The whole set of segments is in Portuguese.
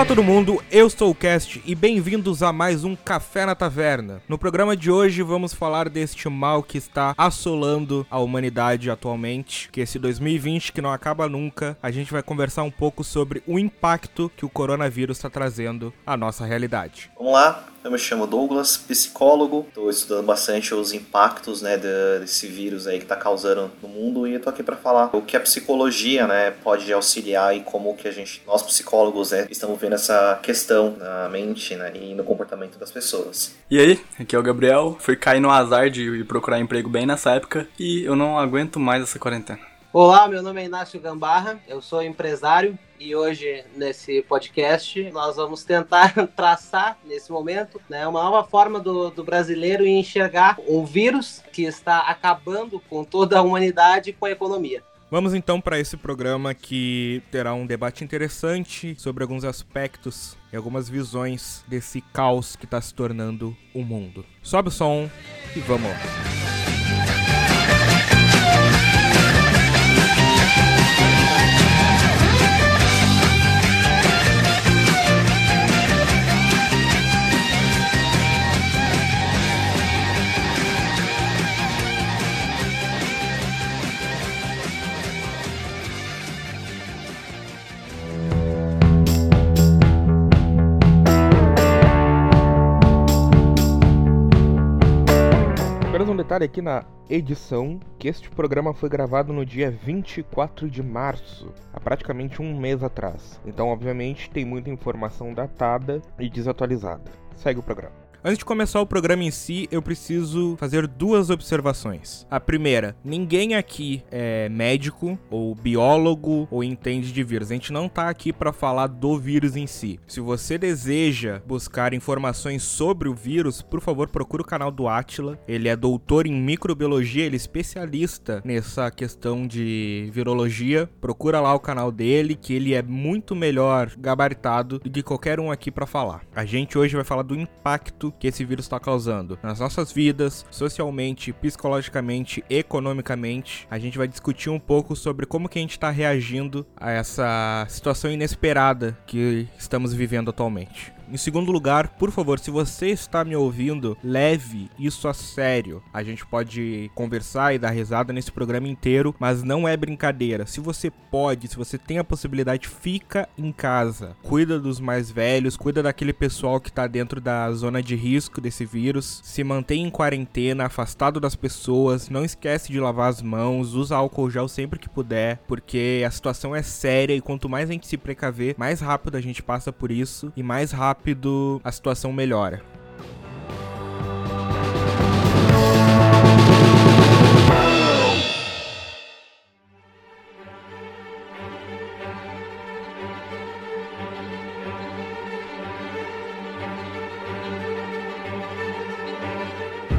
Olá todo mundo, eu sou o Cast e bem-vindos a mais um Café na Taverna. No programa de hoje vamos falar deste mal que está assolando a humanidade atualmente, que esse 2020 que não acaba nunca, a gente vai conversar um pouco sobre o impacto que o coronavírus está trazendo à nossa realidade. Vamos lá, eu me chamo Douglas, psicólogo. Estou estudando bastante os impactos né, desse vírus aí que está causando no mundo e estou aqui para falar o que a psicologia né, pode auxiliar e como que a gente, nós psicólogos, né, estamos vendo essa questão na mente né, e no comportamento das pessoas. E aí, aqui é o Gabriel. Fui cair no azar de procurar emprego bem nessa época e eu não aguento mais essa quarentena. Olá, meu nome é Inácio Gambarra, eu sou empresário e hoje nesse podcast nós vamos tentar traçar nesse momento né, uma nova forma do, do brasileiro enxergar um vírus que está acabando com toda a humanidade e com a economia. Vamos então para esse programa que terá um debate interessante sobre alguns aspectos e algumas visões desse caos que está se tornando o mundo. Sobe o som e vamos lá. Detalhe aqui na edição, que este programa foi gravado no dia 24 de março, há praticamente um mês atrás. Então, obviamente, tem muita informação datada e desatualizada. Segue o programa. Antes de começar o programa em si, eu preciso fazer duas observações. A primeira, ninguém aqui é médico ou biólogo ou entende de vírus. A gente não tá aqui para falar do vírus em si. Se você deseja buscar informações sobre o vírus, por favor, procure o canal do Atila. Ele é doutor em microbiologia, ele é especialista nessa questão de virologia. Procura lá o canal dele, que ele é muito melhor gabaritado do que qualquer um aqui para falar. A gente hoje vai falar do impacto que esse vírus está causando nas nossas vidas, socialmente, psicologicamente, economicamente. A gente vai discutir um pouco sobre como que a gente está reagindo a essa situação inesperada que estamos vivendo atualmente. Em segundo lugar, por favor, se você está me ouvindo, leve isso a sério. A gente pode conversar e dar risada nesse programa inteiro, mas não é brincadeira. Se você pode, se você tem a possibilidade, fica em casa. Cuida dos mais velhos, cuida daquele pessoal que está dentro da zona de risco desse vírus. Se mantém em quarentena, afastado das pessoas. Não esquece de lavar as mãos, usa álcool gel sempre que puder, porque a situação é séria e quanto mais a gente se precaver, mais rápido a gente passa por isso e mais rápido rápido a situação melhora.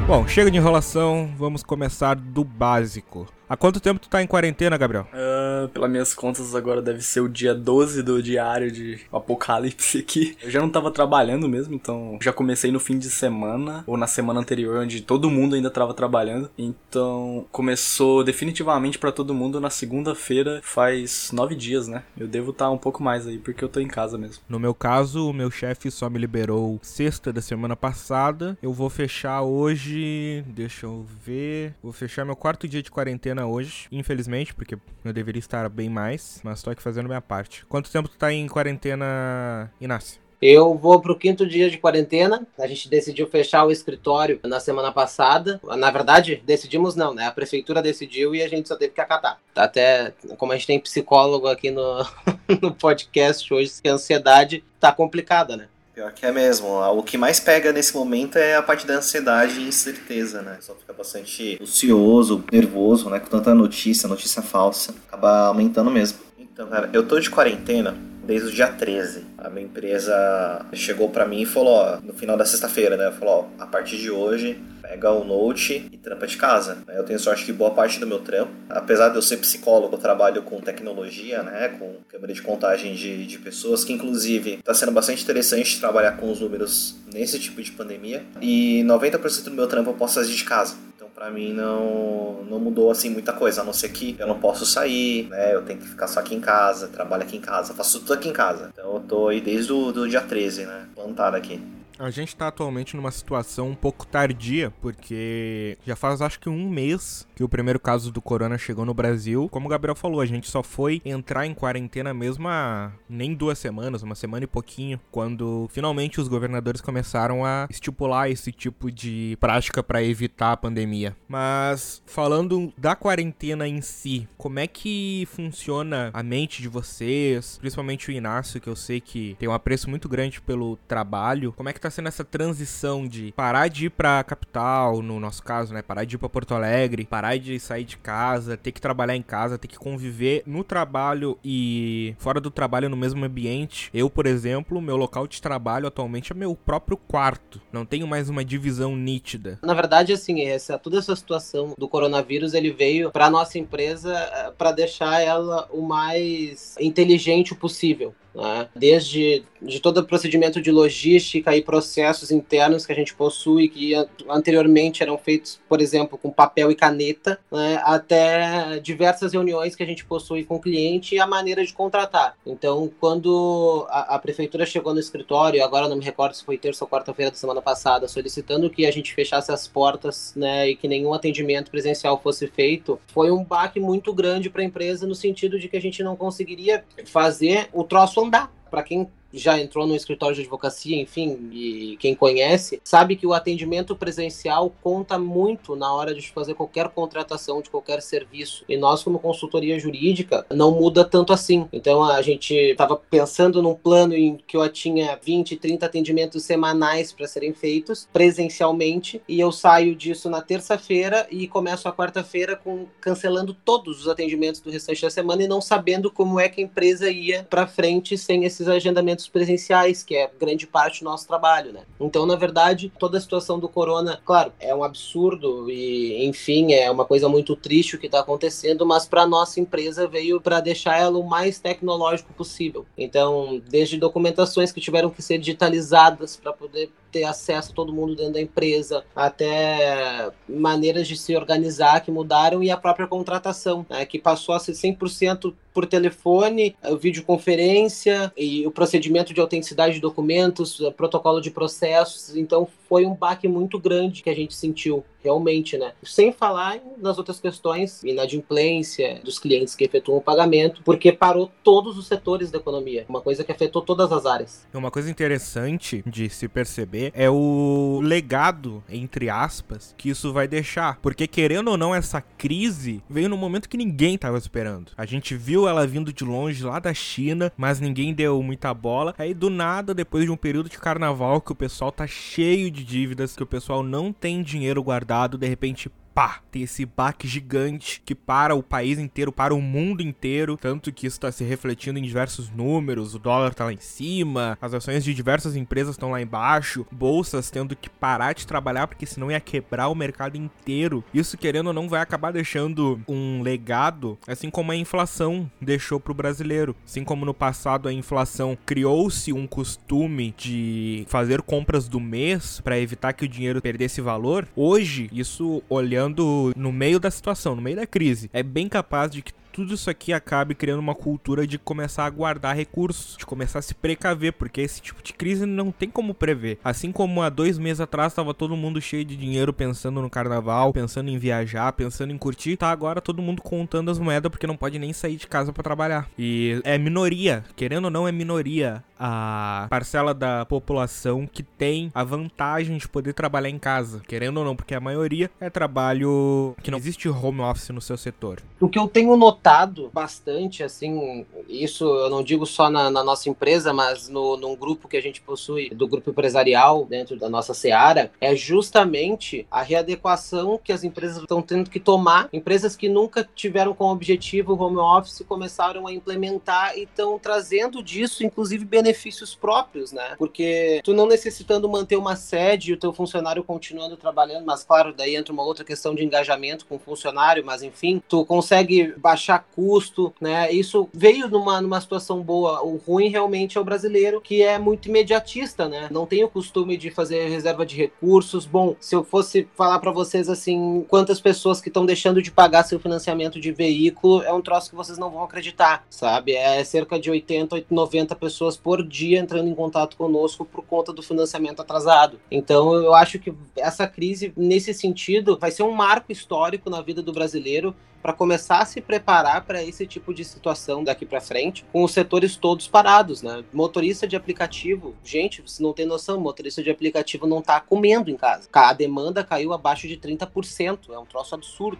Bom, chega de enrolação, vamos começar do básico. Há quanto tempo tu tá em quarentena, Gabriel? Uh, pelas minhas contas, agora deve ser o dia 12 do diário de apocalipse aqui. Eu já não tava trabalhando mesmo, então já comecei no fim de semana, ou na semana anterior, onde todo mundo ainda tava trabalhando. Então começou definitivamente para todo mundo na segunda-feira, faz nove dias, né? Eu devo estar tá um pouco mais aí, porque eu tô em casa mesmo. No meu caso, o meu chefe só me liberou sexta da semana passada. Eu vou fechar hoje. Deixa eu ver. Vou fechar meu quarto dia de quarentena hoje, infelizmente, porque eu deveria estar bem mais, mas tô aqui fazendo minha parte. Quanto tempo tu tá em quarentena, Inácio? Eu vou pro quinto dia de quarentena. A gente decidiu fechar o escritório na semana passada. Na verdade, decidimos não, né? A prefeitura decidiu e a gente só teve que acatar. Até como a gente tem psicólogo aqui no, no podcast hoje, que a ansiedade tá complicada, né? Pior que é mesmo. O que mais pega nesse momento é a parte da ansiedade e incerteza, né? Só fica bastante ansioso, nervoso, né? Com tanta notícia, notícia falsa. Acaba aumentando mesmo. Então, cara, eu tô de quarentena desde o dia 13. A minha empresa chegou para mim e falou, ó, no final da sexta-feira, né? Falou, ó, a partir de hoje, pega o note e trampa de casa. Eu tenho sorte que boa parte do meu trampo, apesar de eu ser psicólogo, eu trabalho com tecnologia, né? Com câmera de contagem de, de pessoas, que inclusive está sendo bastante interessante trabalhar com os números nesse tipo de pandemia. E 90% do meu trampo eu posso fazer de casa. Para mim não, não mudou assim muita coisa, a não ser que eu não posso sair, né? Eu tenho que ficar só aqui em casa, trabalho aqui em casa, faço tudo aqui em casa. Então eu tô aí desde o do dia 13, né? Plantado aqui. A gente está atualmente numa situação um pouco tardia, porque já faz acho que um mês que o primeiro caso do corona chegou no Brasil. Como o Gabriel falou, a gente só foi entrar em quarentena mesmo há nem duas semanas, uma semana e pouquinho, quando finalmente os governadores começaram a estipular esse tipo de prática para evitar a pandemia. Mas falando da quarentena em si, como é que funciona a mente de vocês, principalmente o Inácio, que eu sei que tem um apreço muito grande pelo trabalho. Como é que tá sendo essa transição de parar de ir pra capital, no nosso caso, né? Parar de ir pra Porto Alegre, parar de sair de casa, ter que trabalhar em casa, ter que conviver no trabalho e fora do trabalho no mesmo ambiente. Eu, por exemplo, meu local de trabalho atualmente é meu próprio quarto. Não tenho mais uma divisão nítida. Na verdade, assim, essa, toda essa situação do coronavírus, ele veio para nossa empresa eh, para deixar ela o mais inteligente possível. Né? Desde de todo o procedimento de logística e processos internos que a gente possui, que anteriormente eram feitos, por exemplo, com papel e caneta, né? até diversas reuniões que a gente possui com o cliente e a maneira de contratar. Então, quando a, a prefeitura chegou no escritório, agora não me recordo se foi terça ou quarta-feira da semana passada, solicitando que a gente fechasse as portas né, e que nenhum atendimento presencial fosse feito, foi um baque muito grande para a empresa no sentido de que a gente não conseguiria fazer o troço andar. Para quem já entrou no escritório de advocacia, enfim, e quem conhece, sabe que o atendimento presencial conta muito na hora de fazer qualquer contratação de qualquer serviço. E nós, como consultoria jurídica, não muda tanto assim. Então a gente estava pensando num plano em que eu tinha 20, 30 atendimentos semanais para serem feitos presencialmente, e eu saio disso na terça-feira e começo a quarta-feira com cancelando todos os atendimentos do restante da semana e não sabendo como é que a empresa ia para frente sem esses agendamentos eventos presenciais, que é grande parte do nosso trabalho, né? Então, na verdade, toda a situação do corona, claro, é um absurdo e, enfim, é uma coisa muito triste o que está acontecendo, mas para nossa empresa veio para deixar ela o mais tecnológico possível. Então, desde documentações que tiveram que ser digitalizadas para poder ter acesso a todo mundo dentro da empresa, até maneiras de se organizar que mudaram e a própria contratação, né, que passou a ser 100% por telefone, videoconferência e o procedimento de autenticidade de documentos, protocolo de processos. Então foi um baque muito grande que a gente sentiu realmente, né? Sem falar nas outras questões, inadimplência dos clientes que efetuam o pagamento, porque parou todos os setores da economia, uma coisa que afetou todas as áreas. Uma coisa interessante de se perceber é o legado, entre aspas, que isso vai deixar, porque querendo ou não, essa crise veio no momento que ninguém estava esperando. A gente viu ela vindo de longe lá da China, mas ninguém deu muita bola. Aí do nada, depois de um período de carnaval que o pessoal tá cheio de dívidas, que o pessoal não tem dinheiro guardado de repente pá, tem esse baque gigante que para o país inteiro, para o mundo inteiro, tanto que isso está se refletindo em diversos números, o dólar tá lá em cima, as ações de diversas empresas estão lá embaixo, bolsas tendo que parar de trabalhar porque senão ia quebrar o mercado inteiro. Isso querendo ou não vai acabar deixando um legado, assim como a inflação deixou para o brasileiro. Assim como no passado a inflação criou-se um costume de fazer compras do mês para evitar que o dinheiro perdesse valor, hoje isso olhando olhando no meio da situação, no meio da crise, é bem capaz de que tudo isso aqui acabe criando uma cultura de começar a guardar recursos, de começar a se precaver, porque esse tipo de crise não tem como prever. Assim como há dois meses atrás estava todo mundo cheio de dinheiro pensando no carnaval, pensando em viajar, pensando em curtir, tá agora todo mundo contando as moedas porque não pode nem sair de casa para trabalhar. E é minoria, querendo ou não, é minoria a parcela da população que tem a vantagem de poder trabalhar em casa, querendo ou não, porque a maioria é trabalho que não existe home office no seu setor. O que eu tenho notado notado bastante, assim, isso eu não digo só na, na nossa empresa, mas no, num grupo que a gente possui, do grupo empresarial, dentro da nossa seara, é justamente a readequação que as empresas estão tendo que tomar. Empresas que nunca tiveram como objetivo o home office começaram a implementar e estão trazendo disso, inclusive, benefícios próprios, né? Porque tu não necessitando manter uma sede o teu funcionário continuando trabalhando, mas claro, daí entra uma outra questão de engajamento com o funcionário, mas enfim, tu consegue baixar baixar custo, né? Isso veio numa, numa situação boa. O ruim realmente é o brasileiro, que é muito imediatista, né? Não tem o costume de fazer reserva de recursos. Bom, se eu fosse falar para vocês assim, quantas pessoas que estão deixando de pagar seu financiamento de veículo, é um troço que vocês não vão acreditar, sabe? É cerca de 80, 90 pessoas por dia entrando em contato conosco por conta do financiamento atrasado. Então, eu acho que essa crise, nesse sentido, vai ser um marco histórico na vida do brasileiro para começar a se preparar para esse tipo de situação daqui para frente, com os setores todos parados, né? Motorista de aplicativo, gente, você não tem noção, motorista de aplicativo não está comendo em casa. A demanda caiu abaixo de 30%, é um troço absurdo.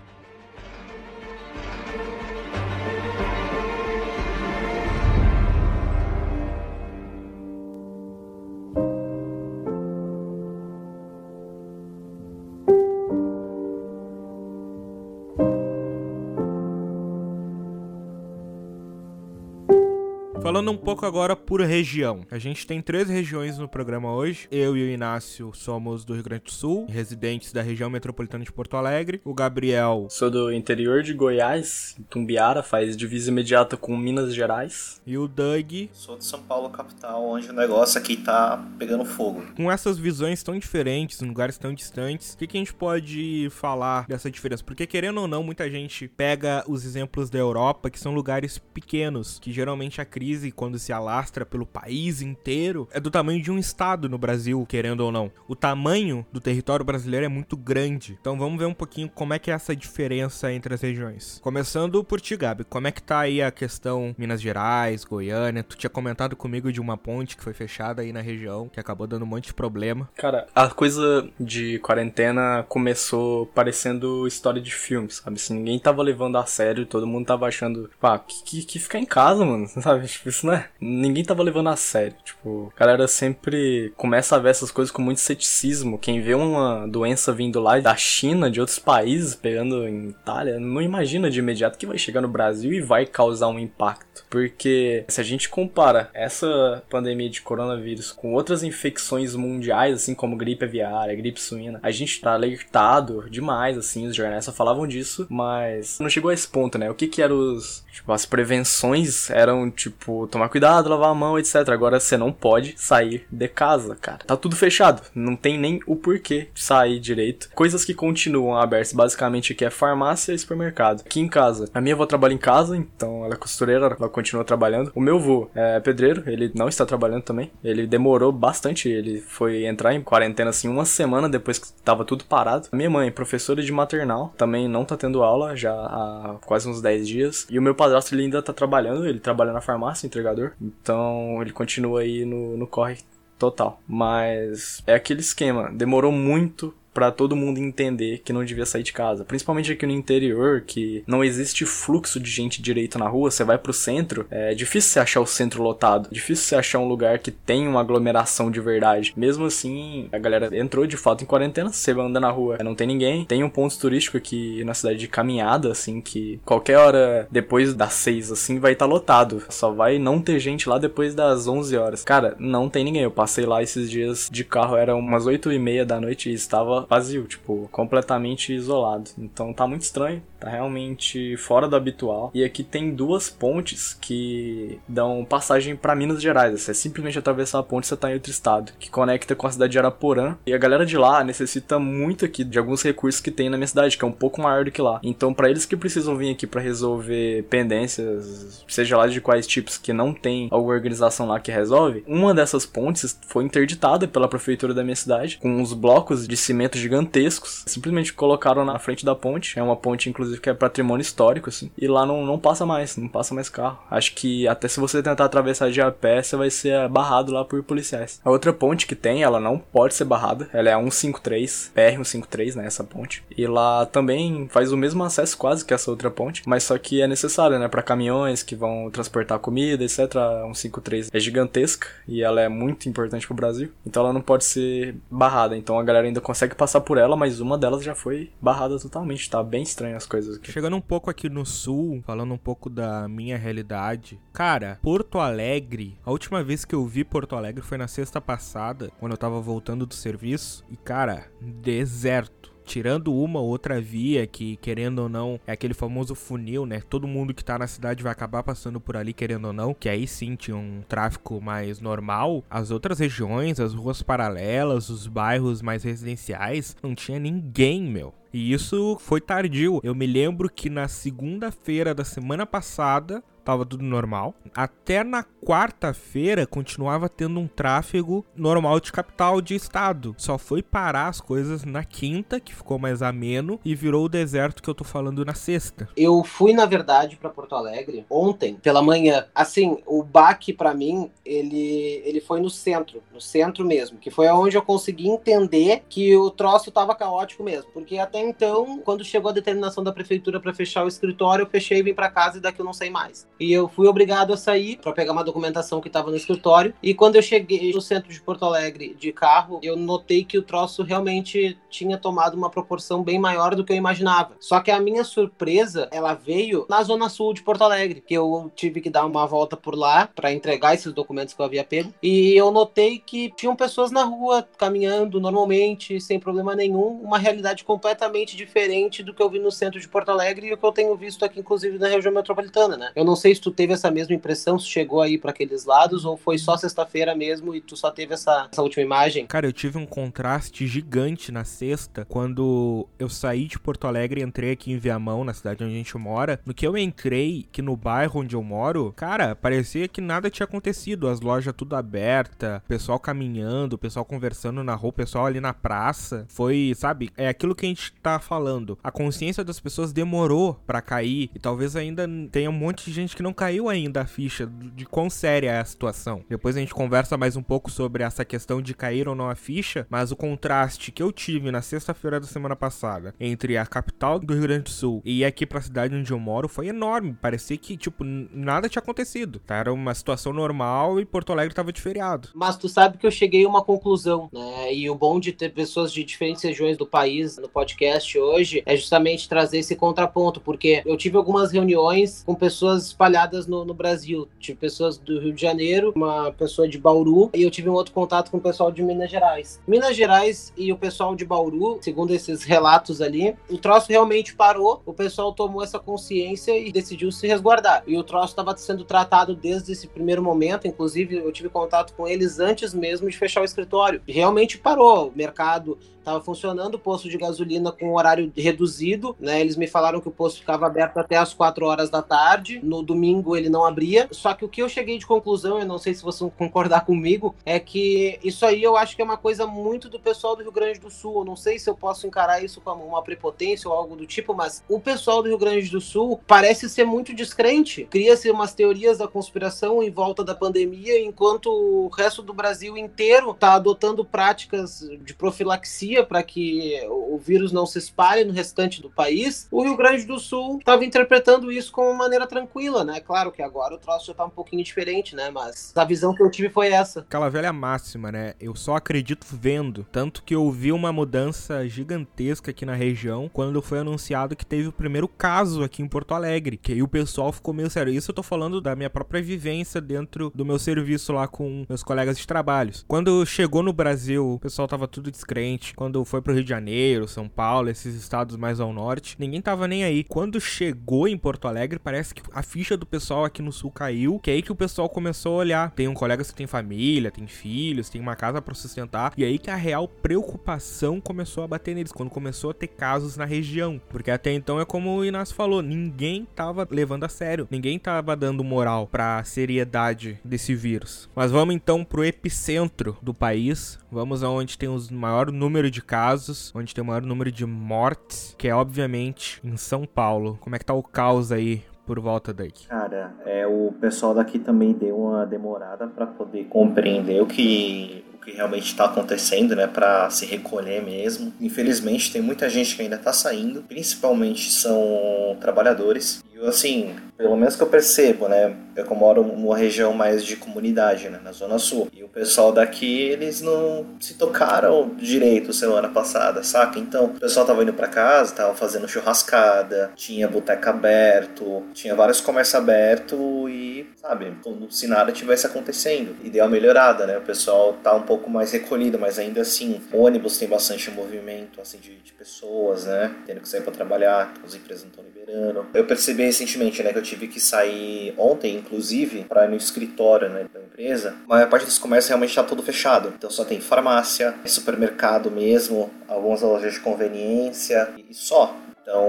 Falando um pouco agora por região. A gente tem três regiões no programa hoje. Eu e o Inácio somos do Rio Grande do Sul, residentes da região metropolitana de Porto Alegre. O Gabriel. Sou do interior de Goiás, Tumbiara, faz divisa imediata com Minas Gerais. E o Doug. Sou de São Paulo, capital, onde o negócio aqui tá pegando fogo. Com essas visões tão diferentes, em lugares tão distantes, o que, que a gente pode falar dessa diferença? Porque, querendo ou não, muita gente pega os exemplos da Europa, que são lugares pequenos, que geralmente a crise quando se alastra pelo país inteiro, é do tamanho de um estado no Brasil, querendo ou não. O tamanho do território brasileiro é muito grande. Então vamos ver um pouquinho como é que é essa diferença entre as regiões. Começando por ti, Gabi. Como é que tá aí a questão Minas Gerais, Goiânia? Tu tinha comentado comigo de uma ponte que foi fechada aí na região, que acabou dando um monte de problema. Cara, a coisa de quarentena começou parecendo história de filme, sabe? Se ninguém tava levando a sério, todo mundo tava achando, pá, que, que, que ficar em casa, mano, sabe? Tipo, isso não é. Ninguém tava levando a sério. Tipo, a galera sempre começa a ver essas coisas com muito ceticismo. Quem vê uma doença vindo lá da China, de outros países, pegando em Itália, não imagina de imediato que vai chegar no Brasil e vai causar um impacto. Porque se a gente compara essa pandemia de coronavírus com outras infecções mundiais, assim como gripe aviária, gripe suína, a gente tá alertado demais, assim, os jornais só falavam disso, mas não chegou a esse ponto, né? O que que eram os. Tipo, as prevenções eram, tipo, tomar cuidado, lavar a mão, etc. Agora você não pode sair de casa, cara. Tá tudo fechado. Não tem nem o porquê de sair direito. Coisas que continuam abertas, basicamente, que é farmácia e supermercado. Aqui em casa, a minha avó trabalha em casa, então ela é costureira, continua trabalhando. O meu avô é pedreiro, ele não está trabalhando também. Ele demorou bastante, ele foi entrar em quarentena assim uma semana depois que tava tudo parado. Minha mãe, professora de maternal, também não tá tendo aula já há quase uns 10 dias. E o meu padrasto, ele ainda tá trabalhando, ele trabalha na farmácia, entregador. Então ele continua aí no, no corre total. Mas é aquele esquema. Demorou muito para todo mundo entender que não devia sair de casa. Principalmente aqui no interior, que não existe fluxo de gente direito na rua, você vai pro centro, é difícil você achar o centro lotado, difícil você achar um lugar que tem uma aglomeração de verdade. Mesmo assim, a galera entrou de fato em quarentena, você vai andar na rua, não tem ninguém. Tem um ponto turístico aqui na cidade de caminhada, assim, que qualquer hora depois das seis, assim, vai estar tá lotado. Só vai não ter gente lá depois das 11 horas. Cara, não tem ninguém. Eu passei lá esses dias de carro, era umas oito e meia da noite e estava vazio, tipo, completamente isolado. Então tá muito estranho, tá realmente fora do habitual. E aqui tem duas pontes que dão passagem para Minas Gerais. Você é simplesmente atravessar a ponte você tá em outro estado, que conecta com a cidade de Araporã. E a galera de lá necessita muito aqui de alguns recursos que tem na minha cidade, que é um pouco maior do que lá. Então, para eles que precisam vir aqui para resolver pendências, seja lá de quais tipos que não tem alguma organização lá que resolve, uma dessas pontes foi interditada pela prefeitura da minha cidade, com uns blocos de cimento gigantescos. Simplesmente colocaram na frente da ponte. É uma ponte, inclusive, que é patrimônio histórico, assim. E lá não, não passa mais, não passa mais carro. Acho que até se você tentar atravessar de a pé, você vai ser barrado lá por policiais. A outra ponte que tem, ela não pode ser barrada. Ela é a 153, PR153, né? Essa ponte. E lá também faz o mesmo acesso quase que essa outra ponte. Mas só que é necessário, né? Para caminhões que vão transportar comida, etc. A 153 é gigantesca e ela é muito importante pro Brasil. Então ela não pode ser barrada. Então a galera ainda consegue passar por ela, mas uma delas já foi barrada totalmente. Tá bem estranho as coisas aqui. Chegando um pouco aqui no sul, falando um pouco da minha realidade. Cara, Porto Alegre, a última vez que eu vi Porto Alegre foi na sexta passada, quando eu tava voltando do serviço. E, cara, deserto tirando uma ou outra via que, querendo ou não, é aquele famoso funil, né? Todo mundo que tá na cidade vai acabar passando por ali, querendo ou não, que aí sim tinha um tráfego mais normal. As outras regiões, as ruas paralelas, os bairros mais residenciais, não tinha ninguém, meu. E isso foi tardio. Eu me lembro que na segunda-feira da semana passada tava tudo normal. Até na quarta-feira continuava tendo um tráfego normal de capital de estado. Só foi parar as coisas na quinta, que ficou mais ameno, e virou o deserto que eu tô falando na sexta. Eu fui, na verdade, para Porto Alegre ontem, pela manhã. Assim, o baque para mim, ele, ele foi no centro, no centro mesmo, que foi onde eu consegui entender que o troço tava caótico mesmo. Porque até então, quando chegou a determinação da prefeitura para fechar o escritório, eu fechei e vim para casa e daqui eu não sei mais. E eu fui obrigado a sair para pegar uma documentação que estava no escritório. E quando eu cheguei no centro de Porto Alegre de carro, eu notei que o troço realmente tinha tomado uma proporção bem maior do que eu imaginava. Só que a minha surpresa, ela veio na zona sul de Porto Alegre, que eu tive que dar uma volta por lá para entregar esses documentos que eu havia pego. E eu notei que tinham pessoas na rua caminhando normalmente, sem problema nenhum, uma realidade completamente diferente do que eu vi no centro de Porto Alegre e o que eu tenho visto aqui, inclusive, na região metropolitana, né? Eu não sei se tu teve essa mesma impressão, se chegou aí para aqueles lados, ou foi só sexta-feira mesmo e tu só teve essa, essa última imagem? Cara, eu tive um contraste gigante na sexta, quando eu saí de Porto Alegre e entrei aqui em Viamão, na cidade onde a gente mora. No que eu entrei, que no bairro onde eu moro, cara, parecia que nada tinha acontecido. As lojas tudo aberta, pessoal caminhando, pessoal conversando na rua, pessoal ali na praça. Foi, sabe, é aquilo que a gente tá falando. A consciência das pessoas demorou para cair e talvez ainda tenha um monte de gente que não caiu ainda a ficha de quão séria é a situação. Depois a gente conversa mais um pouco sobre essa questão de cair ou não a ficha, mas o contraste que eu tive na sexta-feira da semana passada entre a capital do Rio Grande do Sul e aqui pra cidade onde eu moro foi enorme. Parecia que, tipo, nada tinha acontecido. Tá? Era uma situação normal e Porto Alegre tava de feriado. Mas tu sabe que eu cheguei a uma conclusão, né? E o bom de ter pessoas de diferentes regiões do país no podcast hoje é justamente trazer esse contraponto, porque eu tive algumas reuniões com pessoas espalhadas no, no Brasil. Tive pessoas do Rio de Janeiro, uma pessoa de Bauru, e eu tive um outro contato com o pessoal de Minas Gerais. Minas Gerais e o pessoal de Bauru, segundo esses relatos ali, o troço realmente parou, o pessoal tomou essa consciência e decidiu se resguardar. E o troço estava sendo tratado desde esse primeiro momento, inclusive eu tive contato com eles antes mesmo de fechar o escritório. Realmente parou, o mercado estava funcionando, o posto de gasolina com horário reduzido, né? Eles me falaram que o posto ficava aberto até as 4 horas da tarde. No domingo ele não abria. Só que o que eu cheguei de conclusão, eu não sei se vocês vão concordar comigo, é que isso aí eu acho que é uma coisa muito do pessoal do Rio Grande do Sul. Eu não sei se eu posso encarar isso como uma prepotência ou algo do tipo, mas o pessoal do Rio Grande do Sul parece ser muito descrente. Cria-se umas teorias da conspiração em volta da pandemia, enquanto o resto do Brasil inteiro está adotando práticas de profilaxia para que o vírus não se espalhe no restante do país, o Rio Grande do Sul estava interpretando isso como uma maneira tranquila, né? Claro que agora o troço já tá um pouquinho diferente, né? Mas a visão que eu tive foi essa. Aquela velha máxima, né? Eu só acredito vendo. Tanto que eu vi uma mudança gigantesca aqui na região quando foi anunciado que teve o primeiro caso aqui em Porto Alegre. Que aí o pessoal ficou meio sério. Isso eu tô falando da minha própria vivência dentro do meu serviço lá com meus colegas de trabalhos. Quando chegou no Brasil, o pessoal tava tudo descrente. Quando foi pro Rio de Janeiro, São Paulo, esses estados mais ao norte, ninguém tava nem aí. Quando chegou em Porto Alegre, parece que a ficha do pessoal aqui no sul caiu, que é aí que o pessoal começou a olhar. Tem um colega que tem família, tem filhos, tem uma casa para sustentar, e aí que a real preocupação começou a bater neles, quando começou a ter casos na região. Porque até então é como o Inácio falou, ninguém tava levando a sério, ninguém tava dando moral pra seriedade desse vírus. Mas vamos então pro epicentro do país, vamos aonde tem o maior número de casos, onde tem o maior número de mortes, que é obviamente em São Paulo. Como é que tá o caos aí por volta daqui? Cara, é, o pessoal daqui também deu uma demorada para poder compreender o que o que realmente está acontecendo, né, para se recolher mesmo. Infelizmente tem muita gente que ainda está saindo, principalmente são trabalhadores Eu, assim, pelo menos que eu percebo, né? Eu moro numa região mais de comunidade, né? Na Zona Sul. E o pessoal daqui, eles não se tocaram direito semana passada, saca? Então, o pessoal tava indo para casa, tava fazendo churrascada, tinha boteca aberto, tinha vários comércios abertos e, sabe, como se nada tivesse acontecendo. E deu uma melhorada, né? O pessoal tá um pouco mais recolhido, mas ainda assim, ônibus tem bastante movimento, assim, de, de pessoas, né? Tendo que sair para trabalhar, as empresas não estão liberando. Eu percebi recentemente, né, que eu tive que sair ontem, inclusive, para ir no escritório, né, da empresa. A maior parte dos comércios realmente está todo fechado. Então só tem farmácia, supermercado mesmo, algumas lojas de conveniência e só. Então,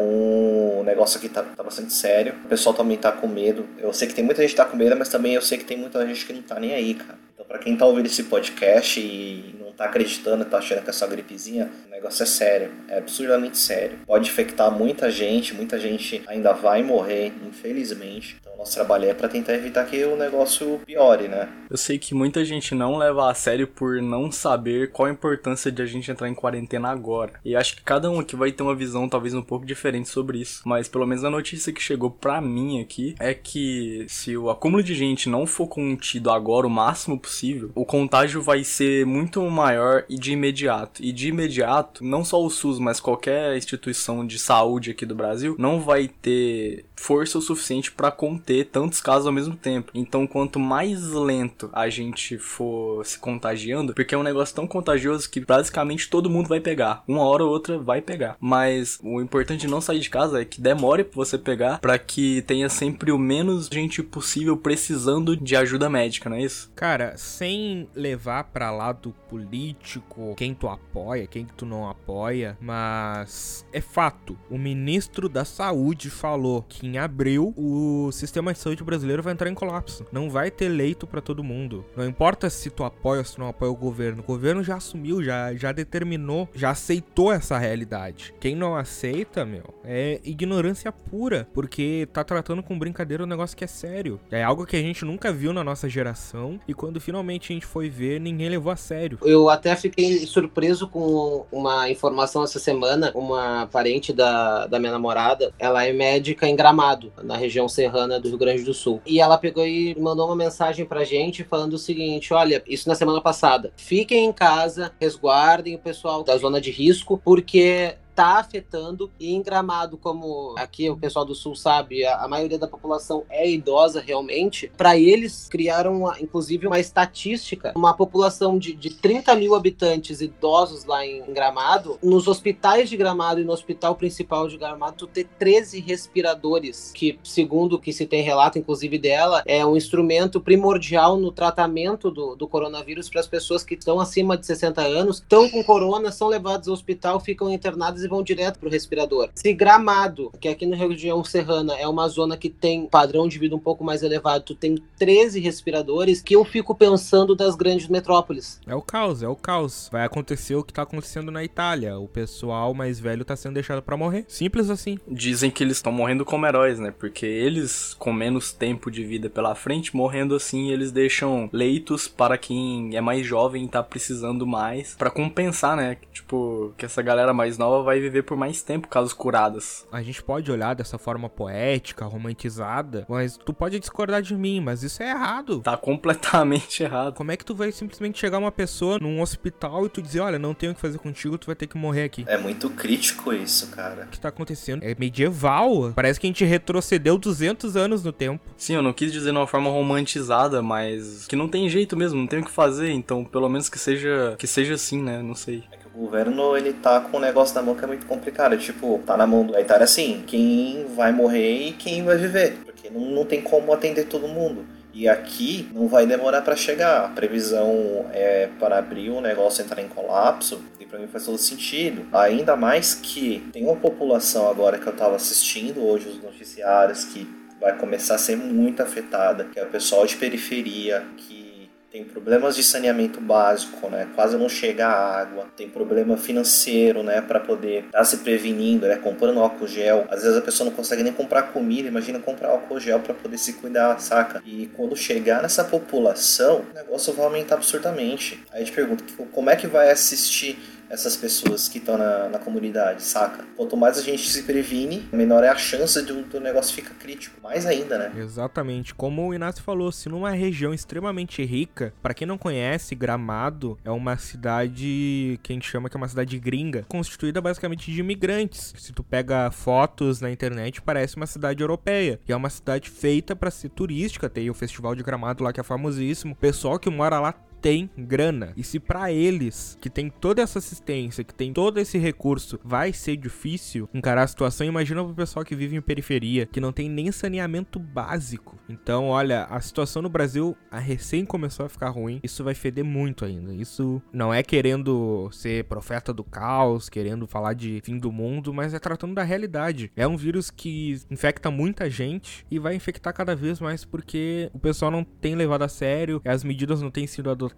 o negócio aqui tá, tá, bastante sério. O pessoal também tá com medo. Eu sei que tem muita gente que tá com medo, mas também eu sei que tem muita gente que não tá nem aí, cara. Então, pra quem tá ouvindo esse podcast e não tá acreditando, tá achando que é só gripezinha, negócio é sério. É absurdamente sério. Pode infectar muita gente, muita gente ainda vai morrer, infelizmente nosso trabalho é para tentar evitar que o negócio piore, né? Eu sei que muita gente não leva a sério por não saber qual a importância de a gente entrar em quarentena agora. E acho que cada um aqui vai ter uma visão talvez um pouco diferente sobre isso. Mas pelo menos a notícia que chegou pra mim aqui é que se o acúmulo de gente não for contido agora o máximo possível, o contágio vai ser muito maior e de imediato. E de imediato, não só o SUS, mas qualquer instituição de saúde aqui do Brasil não vai ter força o suficiente para conter tantos casos ao mesmo tempo. Então, quanto mais lento a gente for se contagiando, porque é um negócio tão contagioso que basicamente todo mundo vai pegar. Uma hora ou outra vai pegar. Mas o importante de não sair de casa é que demore pra você pegar para que tenha sempre o menos gente possível precisando de ajuda médica, não é isso? Cara, sem levar para lado político, quem tu apoia, quem tu não apoia, mas é fato. O ministro da Saúde falou que em abril, o sistema de saúde brasileiro vai entrar em colapso. Não vai ter leito para todo mundo. Não importa se tu apoia ou se não apoia o governo. O governo já assumiu, já, já determinou, já aceitou essa realidade. Quem não aceita, meu, é ignorância pura. Porque tá tratando com brincadeira um negócio que é sério. É algo que a gente nunca viu na nossa geração. E quando finalmente a gente foi ver, ninguém levou a sério. Eu até fiquei surpreso com uma informação essa semana. Uma parente da, da minha namorada, ela é médica em Gramado na região serrana do Rio Grande do Sul. E ela pegou e mandou uma mensagem pra gente falando o seguinte: olha, isso na semana passada. Fiquem em casa, resguardem o pessoal da zona de risco, porque está afetando. E em Gramado, como aqui o pessoal do Sul sabe, a, a maioria da população é idosa realmente. Para eles, criaram, uma, inclusive, uma estatística: uma população de, de 30 mil habitantes idosos lá em, em, Gramado. Nos hospitais de Gramado e no hospital principal de Gramado, tu ter 13 respiradores, que, segundo o que se tem relato, inclusive dela, é um instrumento primordial no tratamento do, do coronavírus para as pessoas que estão acima de 60 anos, estão com corona, são levados ao hospital, ficam internadas e vão direto pro respirador. Se Gramado, que aqui na região serrana é uma zona que tem padrão de vida um pouco mais elevado, tu tem 13 respiradores, que eu fico pensando das grandes metrópoles. É o caos, é o caos. Vai acontecer o que tá acontecendo na Itália. O pessoal mais velho tá sendo deixado para morrer. Simples assim. Dizem que eles estão morrendo como heróis, né? Porque eles, com menos tempo de vida pela frente, morrendo assim, eles deixam leitos para quem é mais jovem e tá precisando mais, para compensar, né? Tipo, que essa galera mais nova vai vai viver por mais tempo casos curados. A gente pode olhar dessa forma poética, romantizada, mas tu pode discordar de mim, mas isso é errado. Tá completamente errado. Como é que tu vai simplesmente chegar uma pessoa num hospital e tu dizer, olha, não tenho o que fazer contigo, tu vai ter que morrer aqui? É muito crítico isso, cara. O que tá acontecendo é medieval. Parece que a gente retrocedeu 200 anos no tempo. Sim, eu não quis dizer de uma forma romantizada, mas que não tem jeito mesmo, não tem o que fazer, então pelo menos que seja que seja assim, né? Não sei. É o governo, ele tá com um negócio na mão que é muito complicado. Tipo, tá na mão da Itália assim, quem vai morrer e quem vai viver. Porque não, não tem como atender todo mundo. E aqui não vai demorar para chegar. A previsão é para abril o negócio entrar em colapso. E para mim faz todo sentido. Ainda mais que tem uma população agora que eu tava assistindo hoje os noticiários que vai começar a ser muito afetada, que é o pessoal de periferia, que tem problemas de saneamento básico, né? Quase não chega a água, tem problema financeiro, né? Para poder estar tá se prevenindo, né? Comprando álcool gel. Às vezes a pessoa não consegue nem comprar comida, imagina comprar álcool gel para poder se cuidar, saca? E quando chegar nessa população, o negócio vai aumentar absurdamente. Aí a gente pergunta, como é que vai assistir essas pessoas que estão na, na comunidade, saca? Quanto mais a gente se previne, menor é a chance do, do negócio ficar crítico. Mais ainda, né? Exatamente. Como o Inácio falou, se numa região extremamente rica, para quem não conhece, Gramado é uma cidade que a gente chama que é uma cidade gringa, constituída basicamente de imigrantes. Se tu pega fotos na internet, parece uma cidade europeia. E é uma cidade feita para ser turística, tem o Festival de Gramado lá que é famosíssimo. O pessoal que mora lá tem grana. E se para eles, que tem toda essa assistência, que tem todo esse recurso, vai ser difícil encarar a situação, imagina pro pessoal que vive em periferia, que não tem nem saneamento básico. Então, olha, a situação no Brasil, a recém começou a ficar ruim, isso vai feder muito ainda. Isso não é querendo ser profeta do caos, querendo falar de fim do mundo, mas é tratando da realidade. É um vírus que infecta muita gente e vai infectar cada vez mais porque o pessoal não tem levado a sério, as medidas não têm sido adotadas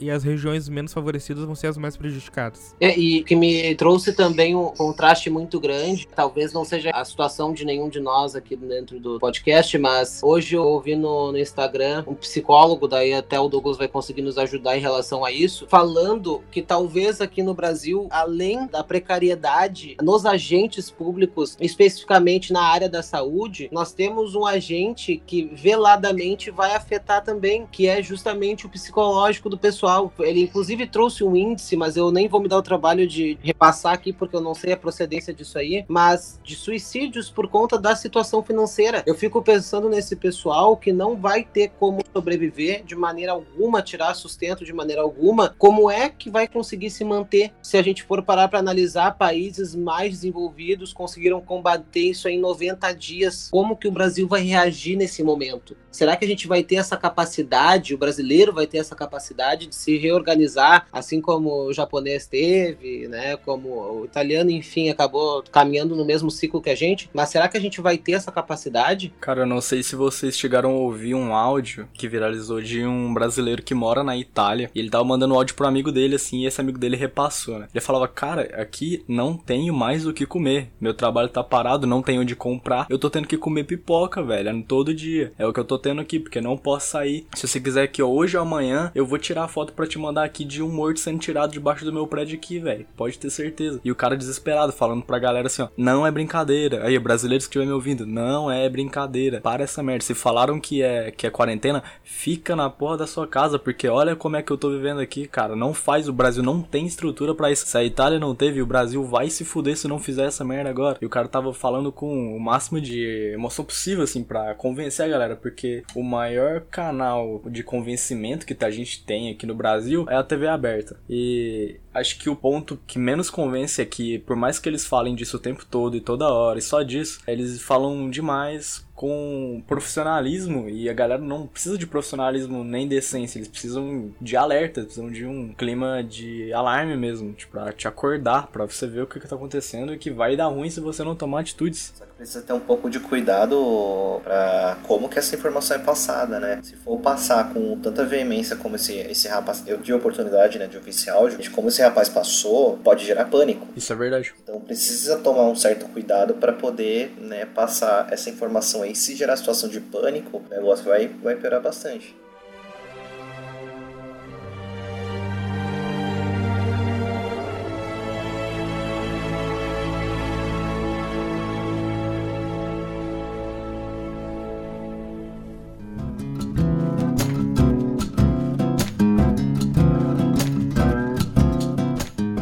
e as regiões menos favorecidas vão ser as mais prejudicadas. É, e que me trouxe também um contraste muito grande, talvez não seja a situação de nenhum de nós aqui dentro do podcast, mas hoje eu ouvi no, no Instagram um psicólogo, daí até o Douglas vai conseguir nos ajudar em relação a isso, falando que talvez aqui no Brasil, além da precariedade nos agentes públicos, especificamente na área da saúde, nós temos um agente que veladamente vai afetar também, que é justamente o psicólogo psicológico do pessoal. Ele, inclusive, trouxe um índice, mas eu nem vou me dar o trabalho de repassar aqui, porque eu não sei a procedência disso aí, mas de suicídios por conta da situação financeira. Eu fico pensando nesse pessoal que não vai ter como sobreviver de maneira alguma, tirar sustento de maneira alguma. Como é que vai conseguir se manter se a gente for parar para analisar países mais desenvolvidos conseguiram combater isso em 90 dias? Como que o Brasil vai reagir nesse momento? Será que a gente vai ter essa capacidade? O brasileiro vai ter essa capacidade de se reorganizar, assim como o japonês teve, né? Como o italiano, enfim, acabou caminhando no mesmo ciclo que a gente. Mas será que a gente vai ter essa capacidade? Cara, eu não sei se vocês chegaram a ouvir um áudio que viralizou de um brasileiro que mora na Itália. E ele tava mandando um áudio pro amigo dele, assim, e esse amigo dele repassou, né? Ele falava, cara, aqui não tenho mais o que comer. Meu trabalho tá parado, não tenho onde comprar. Eu tô tendo que comer pipoca, velho, todo dia. É o que eu tô tendo aqui, porque não posso sair. Se você quiser que hoje ou amanhã eu vou tirar a foto para te mandar aqui de um morto sendo tirado debaixo do meu prédio aqui, velho. Pode ter certeza. E o cara desesperado, falando pra galera assim, ó, não é brincadeira. Aí, brasileiros que estiver me ouvindo, não é brincadeira. Para essa merda. Se falaram que é, que é quarentena, fica na porra da sua casa, porque olha como é que eu tô vivendo aqui, cara. Não faz, o Brasil não tem estrutura para isso. Se a Itália não teve, o Brasil vai se fuder se não fizer essa merda agora. E o cara tava falando com o máximo de emoção possível, assim, para convencer a galera, porque o maior canal de convencimento que tá a gente tem aqui no Brasil é a TV aberta. E acho que o ponto que menos convence é que, por mais que eles falem disso o tempo todo e toda hora e só disso, eles falam demais com profissionalismo e a galera não precisa de profissionalismo nem decência, eles precisam de alerta, precisam de um clima de alarme mesmo, tipo, pra te acordar, pra você ver o que, que tá acontecendo e que vai dar ruim se você não tomar atitudes. Só que precisa ter um pouco de cuidado para como que essa informação é passada, né? Se for passar com tanta veemência como esse, esse rapaz, eu tive a oportunidade, né, de ouvir esse áudio, de como esse rapaz passou, pode gerar pânico. Isso é verdade. Então precisa tomar um certo cuidado para poder, né, passar essa informação aí e se gerar situação de pânico, o negócio vai, vai piorar bastante.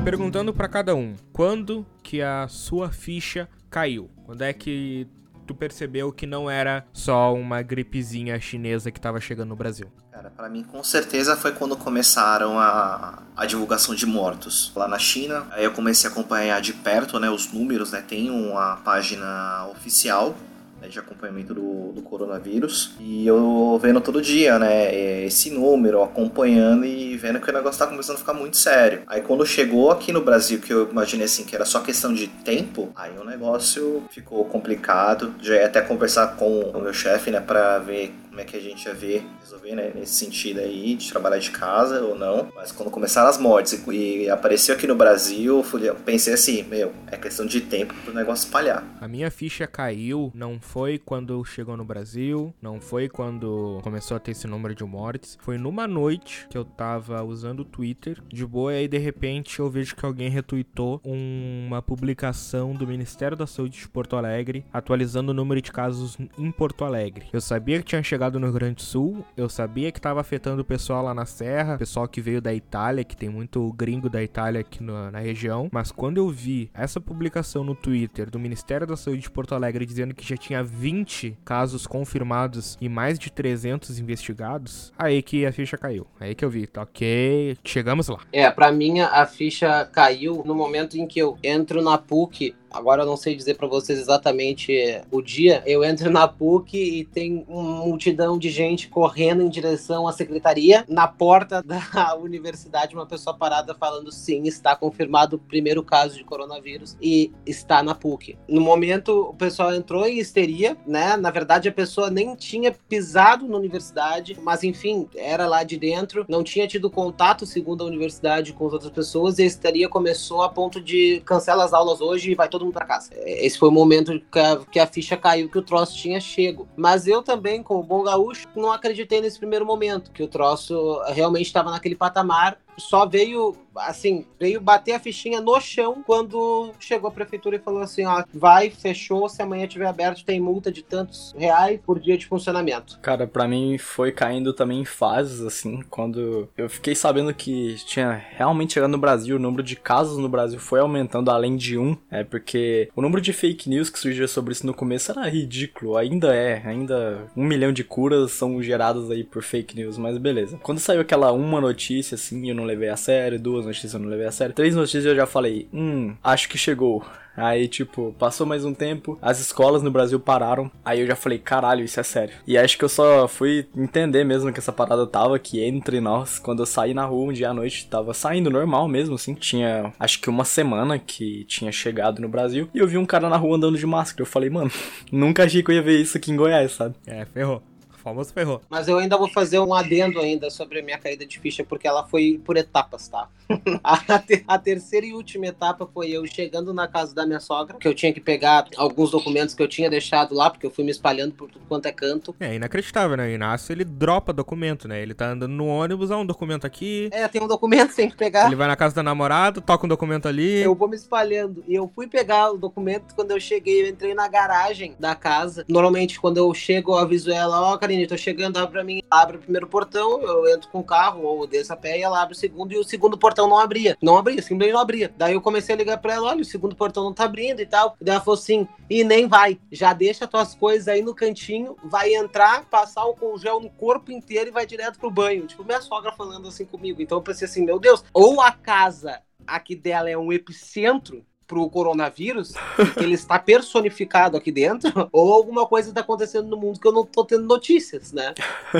Perguntando para cada um, quando que a sua ficha caiu? Quando é que tu percebeu que não era só uma gripezinha chinesa que tava chegando no Brasil? Cara, para mim com certeza foi quando começaram a, a divulgação de mortos lá na China. Aí eu comecei a acompanhar de perto, né, os números, né, tem uma página oficial né, de acompanhamento do, do, coronavírus. E eu vendo todo dia, né, esse número, acompanhando e vendo que o negócio tá começando a ficar muito sério. Aí quando chegou aqui no Brasil, que eu imaginei assim, que era só questão de tempo, aí o negócio ficou complicado. Já ia até conversar com o meu chefe, né, pra ver como é que a gente ia ver, resolver, né, nesse sentido aí, de trabalhar de casa ou não. Mas quando começaram as mortes e, e apareceu aqui no Brasil, eu pensei assim, meu, é questão de tempo pro negócio espalhar. A minha ficha caiu, não foi quando chegou no Brasil, não foi quando começou a ter esse número de mortes, foi numa noite que eu tava usando o Twitter, de boa, e aí de repente eu vejo que alguém retweetou uma publicação do Ministério da Saúde de Porto Alegre atualizando o número de casos em Porto Alegre. Eu sabia que tinha chegado no Rio Grande do Sul, eu sabia que tava afetando o pessoal lá na Serra, pessoal que veio da Itália, que tem muito gringo da Itália aqui na, na região, mas quando eu vi essa publicação no Twitter do Ministério da Saúde de Porto Alegre dizendo que já tinha 20 casos confirmados e mais de 300 investigados, aí que a ficha caiu. Aí que eu vi, tá ok, chegamos lá. É, pra mim a ficha caiu no momento em que eu entro na PUC Agora eu não sei dizer para vocês exatamente o dia. Eu entro na PUC e tem uma multidão de gente correndo em direção à secretaria. Na porta da universidade, uma pessoa parada falando sim, está confirmado o primeiro caso de coronavírus e está na PUC. No momento, o pessoal entrou em histeria, né? Na verdade, a pessoa nem tinha pisado na universidade, mas enfim, era lá de dentro, não tinha tido contato, segundo a universidade, com as outras pessoas e a histeria começou a ponto de cancela as aulas hoje e vai todo todo mundo para casa. É, esse foi o momento que a, que a, ficha caiu, que o troço tinha chego. Mas eu também, como bom gaúcho, não acreditei nesse primeiro momento, que o troço realmente estava naquele patamar só veio, assim, veio bater a fichinha no chão quando chegou a prefeitura e falou assim: ó, vai, fechou, se amanhã tiver aberto, tem multa de tantos reais por dia de funcionamento. Cara, para mim foi caindo também em fases, assim, quando eu fiquei sabendo que tinha realmente chegado no Brasil, o número de casos no Brasil foi aumentando além de um, é porque o número de fake news que surgia sobre isso no começo era ridículo, ainda é, ainda um milhão de curas são geradas aí por fake news, mas beleza. Quando saiu aquela uma notícia, assim, eu não levei a sério, duas notícias eu não levei a sério, três notícias eu já falei, hum, acho que chegou. Aí, tipo, passou mais um tempo, as escolas no Brasil pararam. Aí eu já falei, caralho, isso é sério. E acho que eu só fui entender mesmo que essa parada tava, que entre nós, quando eu saí na rua um dia à noite, tava saindo normal mesmo, assim. Tinha, acho que uma semana que tinha chegado no Brasil. E eu vi um cara na rua andando de máscara. Eu falei, mano, nunca achei que eu ia ver isso aqui em Goiás, sabe? É, ferrou famoso ferrou. Mas eu ainda vou fazer um adendo ainda sobre a minha caída de ficha, porque ela foi por etapas, tá? a, te a, terceira e última etapa foi eu chegando na casa da minha sogra, que eu tinha que pegar alguns documentos que eu tinha deixado lá, porque eu fui me espalhando por tudo quanto é canto. É inacreditável, né? O Inácio, ele dropa documento, né? Ele tá andando no ônibus, há um documento aqui. É, tem um documento, tem que pegar. Ele vai na casa da namorada, toca um documento ali. Eu vou me espalhando. E eu fui pegar o documento, quando eu cheguei, eu entrei na garagem da casa. Normalmente, quando eu chego, eu aviso ela, ó, oh, Karine, tô chegando, abre pra mim, abre o primeiro portão, eu entro com o carro, ou desço a pé e ela abre o segundo, e o segundo portão não abria. Não abria, simplesmente não abria. Daí eu comecei a ligar pra ela, olha, o segundo portão não tá abrindo e tal. Daí ela falou assim, e nem vai, já deixa tuas coisas aí no cantinho, vai entrar, passar o gel no corpo inteiro e vai direto pro banho. Tipo, minha sogra falando assim comigo. Então eu pensei assim, meu Deus, ou a casa aqui dela é um epicentro pro coronavírus, que ele está personificado aqui dentro, ou alguma coisa está acontecendo no mundo que eu não tô tendo notícias, né?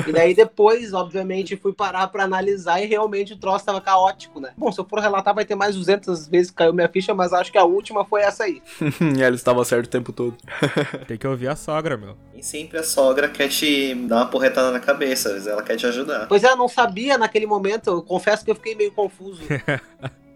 E daí depois, obviamente, fui parar para analisar e realmente o troço estava caótico, né? Bom, se eu for relatar, vai ter mais 200 vezes que caiu minha ficha, mas acho que a última foi essa aí. e ela estava certo o tempo todo. Tem que ouvir a sogra, meu. E sempre a sogra quer te dar uma porretada na cabeça, ela quer te ajudar. Pois é, eu não sabia naquele momento, eu confesso que eu fiquei meio confuso.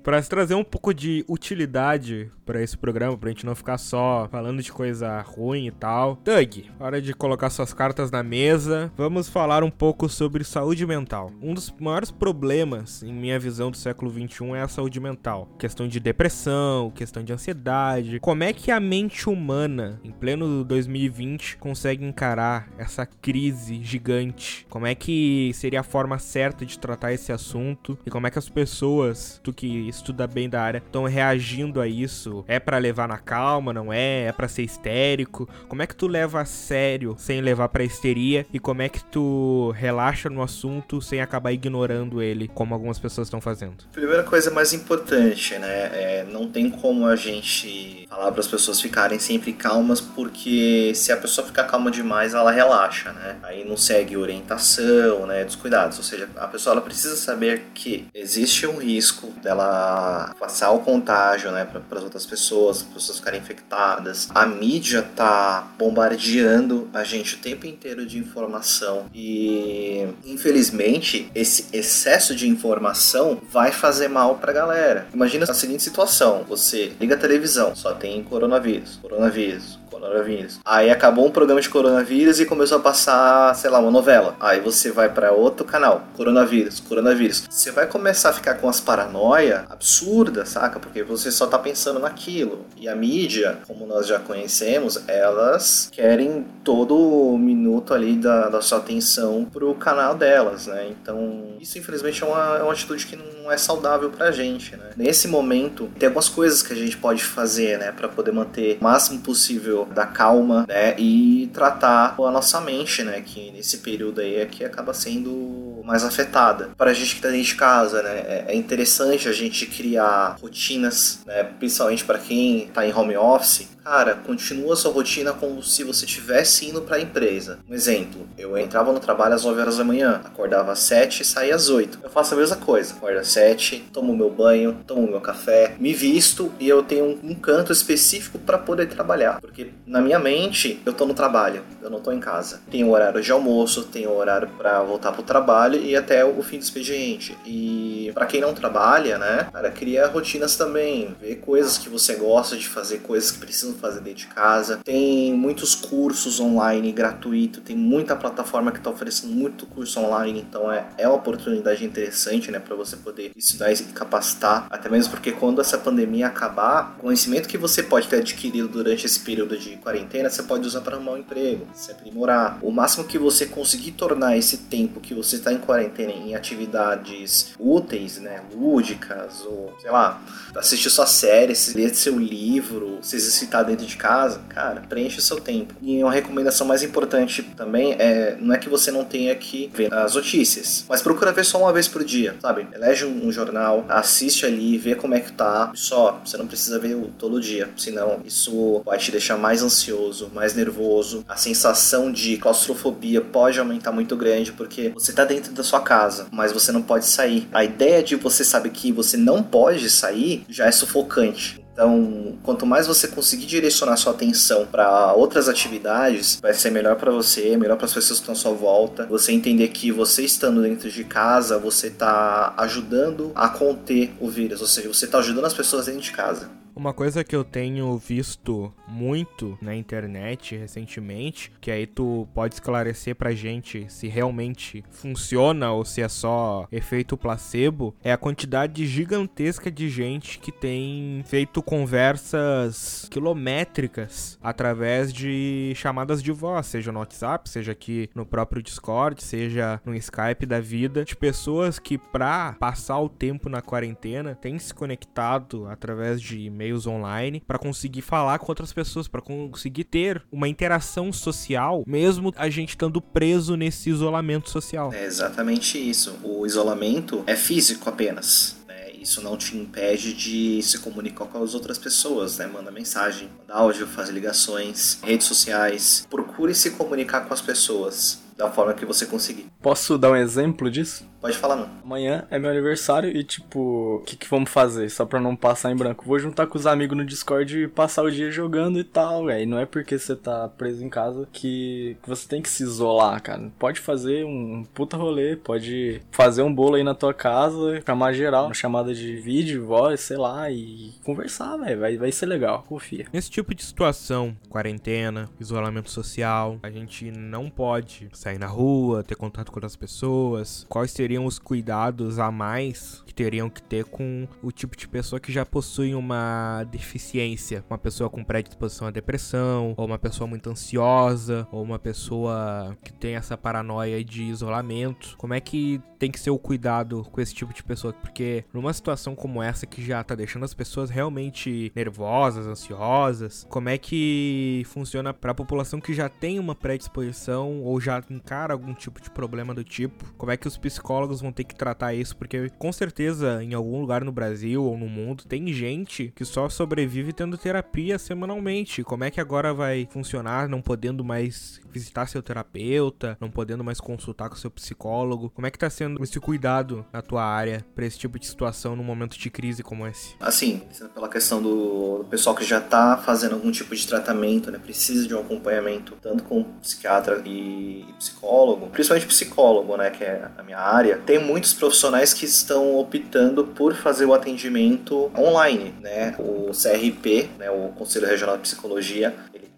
Para trazer um pouco de utilidade para esse programa, pra gente não ficar só falando de coisa ruim e tal. Doug, hora de colocar suas cartas na mesa. Vamos falar um pouco sobre saúde mental. Um dos maiores problemas, em minha visão do século 21, é a saúde mental. Questão de depressão, questão de ansiedade. Como é que a mente humana, em pleno 2020, consegue encarar essa crise gigante? Como é que seria a forma certa de tratar esse assunto? E como é que as pessoas, tu que estuda bem da área, estão reagindo a isso? É para levar na calma, não é? É para ser histérico? Como é que tu leva a sério sem levar pra histeria? E como é que tu relaxa no assunto sem acabar ignorando ele, como algumas pessoas estão fazendo? Primeira coisa mais importante, né? É, não tem como a gente falar para as pessoas ficarem sempre calmas, porque se a pessoa ficar calma demais, ela relaxa, né? Aí não segue orientação, né? Descuidados. Ou seja, a pessoa ela precisa saber que existe um risco dela para passar o contágio, né, para as outras pessoas, as pessoas ficarem infectadas. A mídia tá bombardeando a gente o tempo inteiro de informação e infelizmente esse excesso de informação vai fazer mal pra galera. Imagina a seguinte situação: você liga a televisão, só tem coronavírus, coronavírus, coronavírus. Aí acabou um programa de coronavírus e começou a passar, sei lá, uma novela. Aí você vai para outro canal, coronavírus, coronavírus. Você vai começar a ficar com as paranoia absurdas, saca? Porque você só tá pensando naquilo. E a mídia, como nós já conhecemos, elas querem todo minuto ali da, da sua atenção pro canal delas, né? Então, isso infelizmente é uma, é uma atitude que não é saudável pra gente, né? Nesse momento, tem algumas coisas que a gente pode fazer, né, para poder manter o máximo possível da calma, né, e tratar a nossa mente, né, que nesse período aí é que acaba sendo mais afetada. Para a gente que tá dentro de casa, né, é, é interessante a gente criar rotinas, né, principalmente para quem tá em home office, Cara, continua sua rotina como se você estivesse indo para a empresa. Um exemplo, eu entrava no trabalho às 9 horas da manhã, acordava às 7 e saía às 8. Eu faço a mesma coisa. Acordo às 7, tomo meu banho, tomo meu café, me visto e eu tenho um, um canto específico para poder trabalhar. Porque na minha mente, eu tô no trabalho, eu não tô em casa. Tenho horário de almoço, tenho horário para voltar pro trabalho e até o fim do expediente. E para quem não trabalha, né, cara, cria rotinas também, vê coisas que você gosta de fazer, coisas que precisam fazer dentro de casa. Tem muitos cursos online gratuito, tem muita plataforma que está oferecendo muito curso online, então é, é uma oportunidade interessante, né, para você poder estudar e capacitar, até mesmo porque quando essa pandemia acabar, o conhecimento que você pode ter adquirido durante esse período de quarentena, você pode usar para arrumar um emprego, se aprimorar. O máximo que você conseguir tornar esse tempo que você está em quarentena em atividades úteis, né, lúdicas, ou sei lá, assistir sua série, ler seu livro, se exercitar dentro de casa, cara, preenche seu tempo. E uma recomendação mais importante também é não é que você não tenha que ver as notícias, mas procura ver só uma vez por dia, sabe? Elege um, um jornal, assiste ali, vê como é que tá. Só, você não precisa ver todo dia, senão isso vai te deixar mais ansioso, mais nervoso. A sensação de claustrofobia pode aumentar muito grande porque você tá dentro da sua casa, mas você não pode sair. A ideia de você saber que você não pode sair já é sufocante. Então, quanto mais você conseguir direcionar sua atenção para outras atividades, vai ser melhor para você, melhor para as pessoas que estão à sua volta. Você entender que você estando dentro de casa, você está ajudando a conter o vírus, ou seja, você está ajudando as pessoas dentro de casa. Uma coisa que eu tenho visto muito na internet recentemente, que aí tu pode esclarecer pra gente se realmente funciona ou se é só efeito placebo, é a quantidade gigantesca de gente que tem feito conversas quilométricas através de chamadas de voz, seja no WhatsApp, seja aqui no próprio Discord, seja no Skype da vida, de pessoas que pra passar o tempo na quarentena têm se conectado através de e e-mails online para conseguir falar com outras pessoas, para conseguir ter uma interação social, mesmo a gente estando preso nesse isolamento social. É exatamente isso. O isolamento é físico apenas né? isso não te impede de se comunicar com as outras pessoas, né? Manda mensagem, manda áudio, faz ligações, redes sociais. Procure se comunicar com as pessoas da forma que você conseguir. Posso dar um exemplo disso? Pode falar, mano. Amanhã é meu aniversário e, tipo, o que, que vamos fazer? Só pra não passar em branco. Vou juntar com os amigos no Discord e passar o dia jogando e tal, velho. Não é porque você tá preso em casa que você tem que se isolar, cara. Pode fazer um puta rolê, pode fazer um bolo aí na tua casa, chamar geral, uma chamada de vídeo, voz, sei lá, e conversar, velho. Vai, vai ser legal, confia. Nesse tipo de situação, quarentena, isolamento social, a gente não pode sair na rua, ter contato com outras pessoas. Quais seriam os cuidados a mais que teriam que ter com o tipo de pessoa que já possui uma deficiência? Uma pessoa com predisposição à depressão, ou uma pessoa muito ansiosa, ou uma pessoa que tem essa paranoia de isolamento. Como é que tem que ser o cuidado com esse tipo de pessoa? Porque numa situação como essa que já tá deixando as pessoas realmente nervosas, ansiosas, como é que funciona para a população que já tem uma predisposição ou já encara algum tipo de problema do tipo? Como é que os psicólogos vão ter que tratar isso? Porque com certeza em algum lugar no Brasil ou no mundo tem gente que só sobrevive tendo terapia semanalmente. Como é que agora vai funcionar não podendo mais visitar seu terapeuta, não podendo mais consultar com seu psicólogo? Como é que tá sendo tendo esse cuidado na tua área para esse tipo de situação num momento de crise como esse? Assim, pela questão do pessoal que já tá fazendo algum tipo de tratamento, né, precisa de um acompanhamento tanto com psiquiatra e psicólogo, principalmente psicólogo, né, que é a minha área, tem muitos profissionais que estão optando por fazer o atendimento online, né? O CRP, né, o Conselho Regional de Psicologia,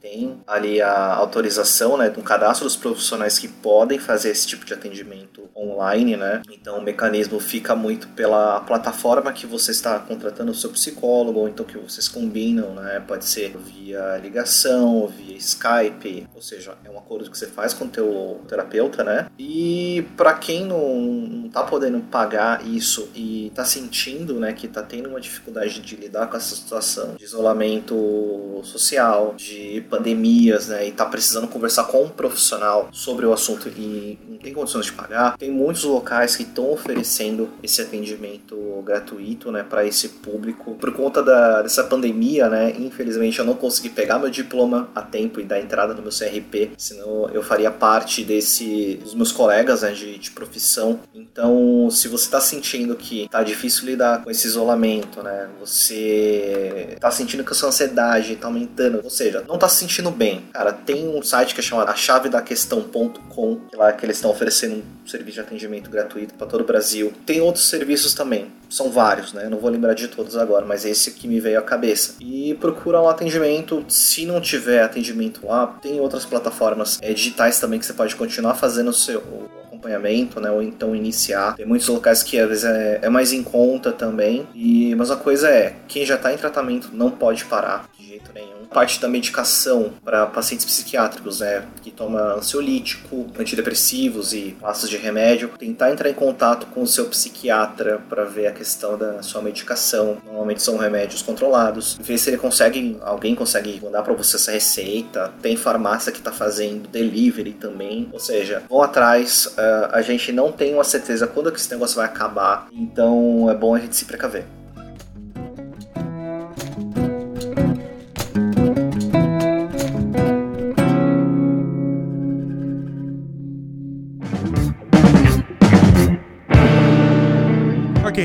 tem ali a autorização, né, um cadastro dos profissionais que podem fazer esse tipo de atendimento online, né? Então o mecanismo fica muito pela plataforma que você está contratando o seu psicólogo, ou então que vocês combinam, né? Pode ser via ligação, via Skype, ou seja, é um acordo que você faz com o teu terapeuta, né? E para quem não, não tá podendo pagar isso e tá sentindo, né, que tá tendo uma dificuldade de lidar com essa situação de isolamento social, de pandemias, né, e tá precisando conversar com um profissional sobre o assunto e não tem condições de pagar, tem muitos locais que estão oferecendo esse atendimento gratuito, né, para esse público. Por conta da, dessa pandemia, né, infelizmente eu não consegui pegar meu diploma a tempo e dar entrada no meu CRP, senão eu faria parte desse dos meus colegas, né, de, de profissão. Então, se você está sentindo que tá difícil lidar com esse isolamento, né, você tá sentindo que a sua ansiedade tá aumentando, ou seja, não tá se sentindo bem, cara, tem um site que é chamado da que lá que eles estão oferecendo um serviço de atendimento gratuito para todo o Brasil. Tem outros serviços também, são vários, né? Não vou lembrar de todos agora, mas esse que me veio à cabeça. E procura um atendimento, se não tiver atendimento lá, tem outras plataformas é, digitais também que você pode continuar fazendo o seu acompanhamento, né? Ou então iniciar. Tem muitos locais que às vezes é, é mais em conta também. E mas a coisa é, quem já está em tratamento não pode parar de jeito nenhum. Parte da medicação para pacientes psiquiátricos, né? Que toma ansiolítico, antidepressivos e pastas de remédio. Tentar entrar em contato com o seu psiquiatra para ver a questão da sua medicação. Normalmente são remédios controlados. Ver se ele consegue, alguém consegue mandar para você essa receita. Tem farmácia que está fazendo delivery também. Ou seja, vão atrás. Uh, a gente não tem uma certeza quando que esse negócio vai acabar. Então é bom a gente se precaver.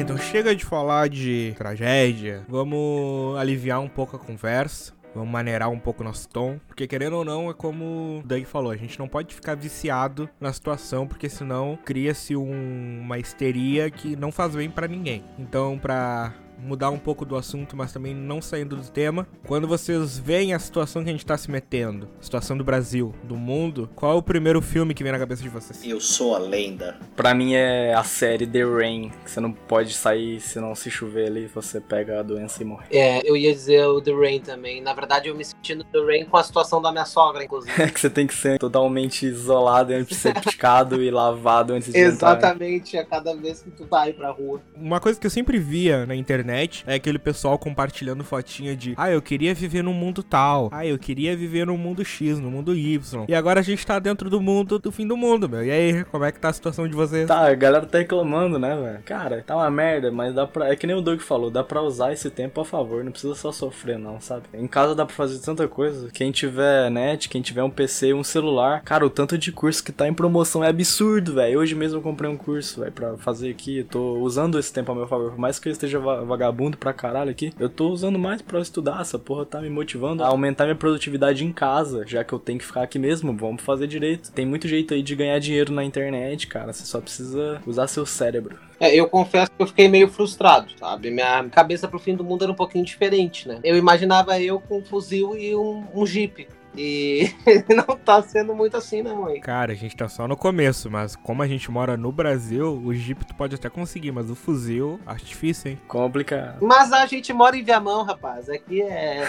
Então chega de falar de tragédia. Vamos aliviar um pouco a conversa. Vamos maneirar um pouco nosso tom. Porque querendo ou não, é como o Doug falou, a gente não pode ficar viciado na situação, porque senão cria-se um, uma histeria que não faz bem para ninguém. Então, pra mudar um pouco do assunto, mas também não saindo do tema. Quando vocês veem a situação que a gente tá se metendo, a situação do Brasil, do mundo, qual é o primeiro filme que vem na cabeça de vocês? Eu sou a lenda. Pra mim é a série The Rain, que você não pode sair se não se chover ali, você pega a doença e morre. É, eu ia dizer o The Rain também. Na verdade, eu me senti no The Rain com a situação da minha sogra, inclusive. É que você tem que ser totalmente isolado picado e lavado antes de Exatamente, entrar. a cada vez que tu vai pra rua. Uma coisa que eu sempre via na internet é aquele pessoal compartilhando fotinha de ah, eu queria viver num mundo tal, ah, eu queria viver num mundo X, no mundo Y. E agora a gente tá dentro do mundo do fim do mundo, meu. E aí, como é que tá a situação de vocês? Tá, a galera tá reclamando, né, velho? Cara, tá uma merda, mas dá pra. É que nem o Doug falou, dá pra usar esse tempo a favor, não precisa só sofrer, não, sabe? Em casa dá pra fazer tanta coisa. Quem tiver net, quem tiver um PC, um celular, cara, o tanto de curso que tá em promoção é absurdo, velho. Hoje mesmo eu comprei um curso, velho, pra fazer aqui. Tô usando esse tempo a meu favor, por mais que eu esteja vagabundo pra caralho aqui, eu tô usando mais pra estudar. Essa porra tá me motivando a aumentar minha produtividade em casa, já que eu tenho que ficar aqui mesmo. Vamos fazer direito. Tem muito jeito aí de ganhar dinheiro na internet, cara. Você só precisa usar seu cérebro. É, eu confesso que eu fiquei meio frustrado, sabe? Minha cabeça pro fim do mundo era um pouquinho diferente, né? Eu imaginava eu com um fuzil e um, um jeep. E não tá sendo muito assim, não, hein? Cara, a gente tá só no começo, mas como a gente mora no Brasil, o Jeep tu pode até conseguir, mas o fuzil, acho difícil, hein? Complicado. Mas a gente mora em Viamão, rapaz. Aqui é.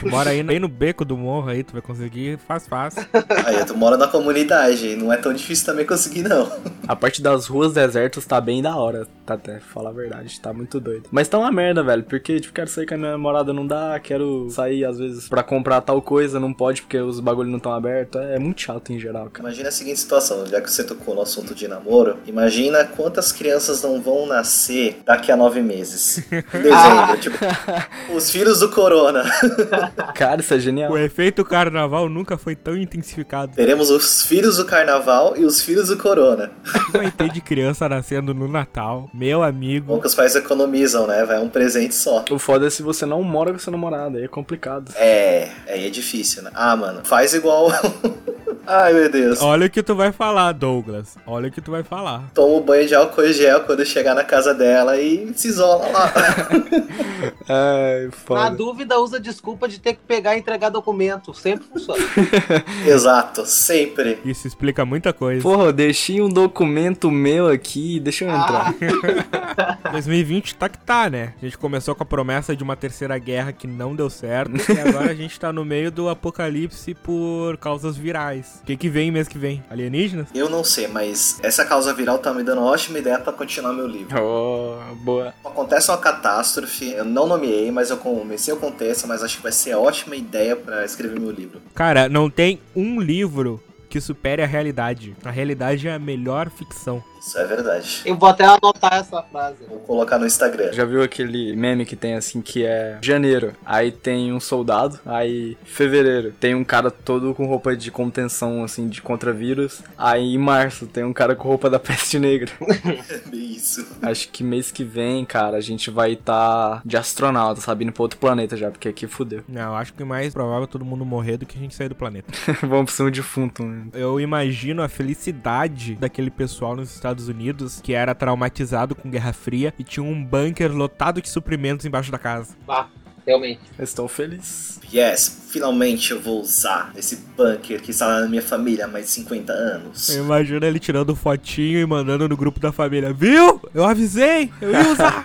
tu mora aí no, aí no beco do morro aí, tu vai conseguir faz fácil. Aí, tu mora na comunidade, não é tão difícil também conseguir, não. A parte das ruas desertas tá bem da hora. Tá até falar a verdade, tá muito doido. Mas tá uma merda, velho, porque, tipo, quero sair com a minha namorada, não dá, quero sair, às vezes, pra comprar tal coisa, não pode porque os bagulhos não estão abertos. É, muito chato em geral, cara. Imagina a seguinte situação, já que você tocou no assunto de namoro, imagina quantas crianças não vão nascer daqui a nove meses. Em dezembro, tipo, os filhos do corona. Cara, isso é genial. O efeito carnaval nunca foi tão intensificado. Teremos os filhos do carnaval e os filhos do corona. Vai ter de criança nascendo no Natal, meu amigo. Bom que os pais economizam, né? Vai um presente só. O foda é se você não mora com seu namorado, aí é complicado. É, aí é difícil, né? Ah, mano, faz igual. Ai, meu Deus. Olha o que tu vai falar, Douglas. Olha o que tu vai falar. Toma um banho de álcool e gel quando chegar na casa dela e se isola lá. Ai, Na foda. dúvida, usa desculpa de ter que pegar e entregar documento. Sempre funciona. Exato, sempre. Isso explica muita coisa. Porra, eu deixei um documento meu aqui, deixa eu entrar. 2020 tá que tá, né? A gente começou com a promessa de uma terceira guerra que não deu certo. e agora a gente tá no meio do apocalipse por causas virais. O que que vem mês que vem? Alienígenas? Eu não sei, mas essa causa viral tá me dando uma ótima ideia pra continuar meu livro. Oh, boa. Acontece uma catástrofe, eu não nomeei, mas eu comecei o contexto, mas acho que vai ser ótima ideia pra escrever meu livro. Cara, não tem um livro que supere a realidade. A realidade é a melhor ficção. Isso é verdade. Eu vou até anotar essa frase. Vou colocar no Instagram. Já viu aquele meme que tem assim que é janeiro, aí tem um soldado, aí fevereiro tem um cara todo com roupa de contenção assim de contra vírus, aí em março tem um cara com roupa da peste negra. Isso. Acho que mês que vem, cara, a gente vai estar de astronauta, sabe, indo pra outro planeta já, porque aqui fudeu. Não, eu acho que é mais provável todo mundo morrer do que a gente sair do planeta. Vamos pra um defunto. né? Eu imagino a felicidade daquele pessoal nos Estados Unidos que era traumatizado com Guerra Fria e tinha um bunker lotado de suprimentos embaixo da casa. Bah, realmente. Eles estão felizes. Yes, finalmente eu vou usar esse bunker que está na minha família há mais de 50 anos. Eu imagino ele tirando fotinho e mandando no grupo da família. Viu? Eu avisei! Eu ia usar!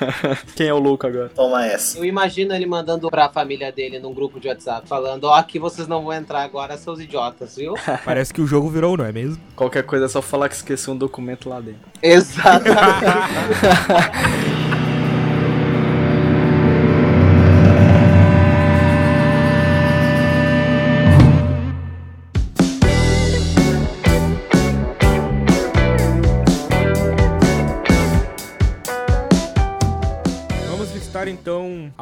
Quem é o louco agora? Toma essa. Eu imagino ele mandando pra família dele num grupo de WhatsApp, falando: Ó, aqui vocês não vão entrar agora, seus idiotas, viu? Parece que o jogo virou, não é mesmo? Qualquer coisa é só falar que esqueceu um documento lá dentro. Exatamente.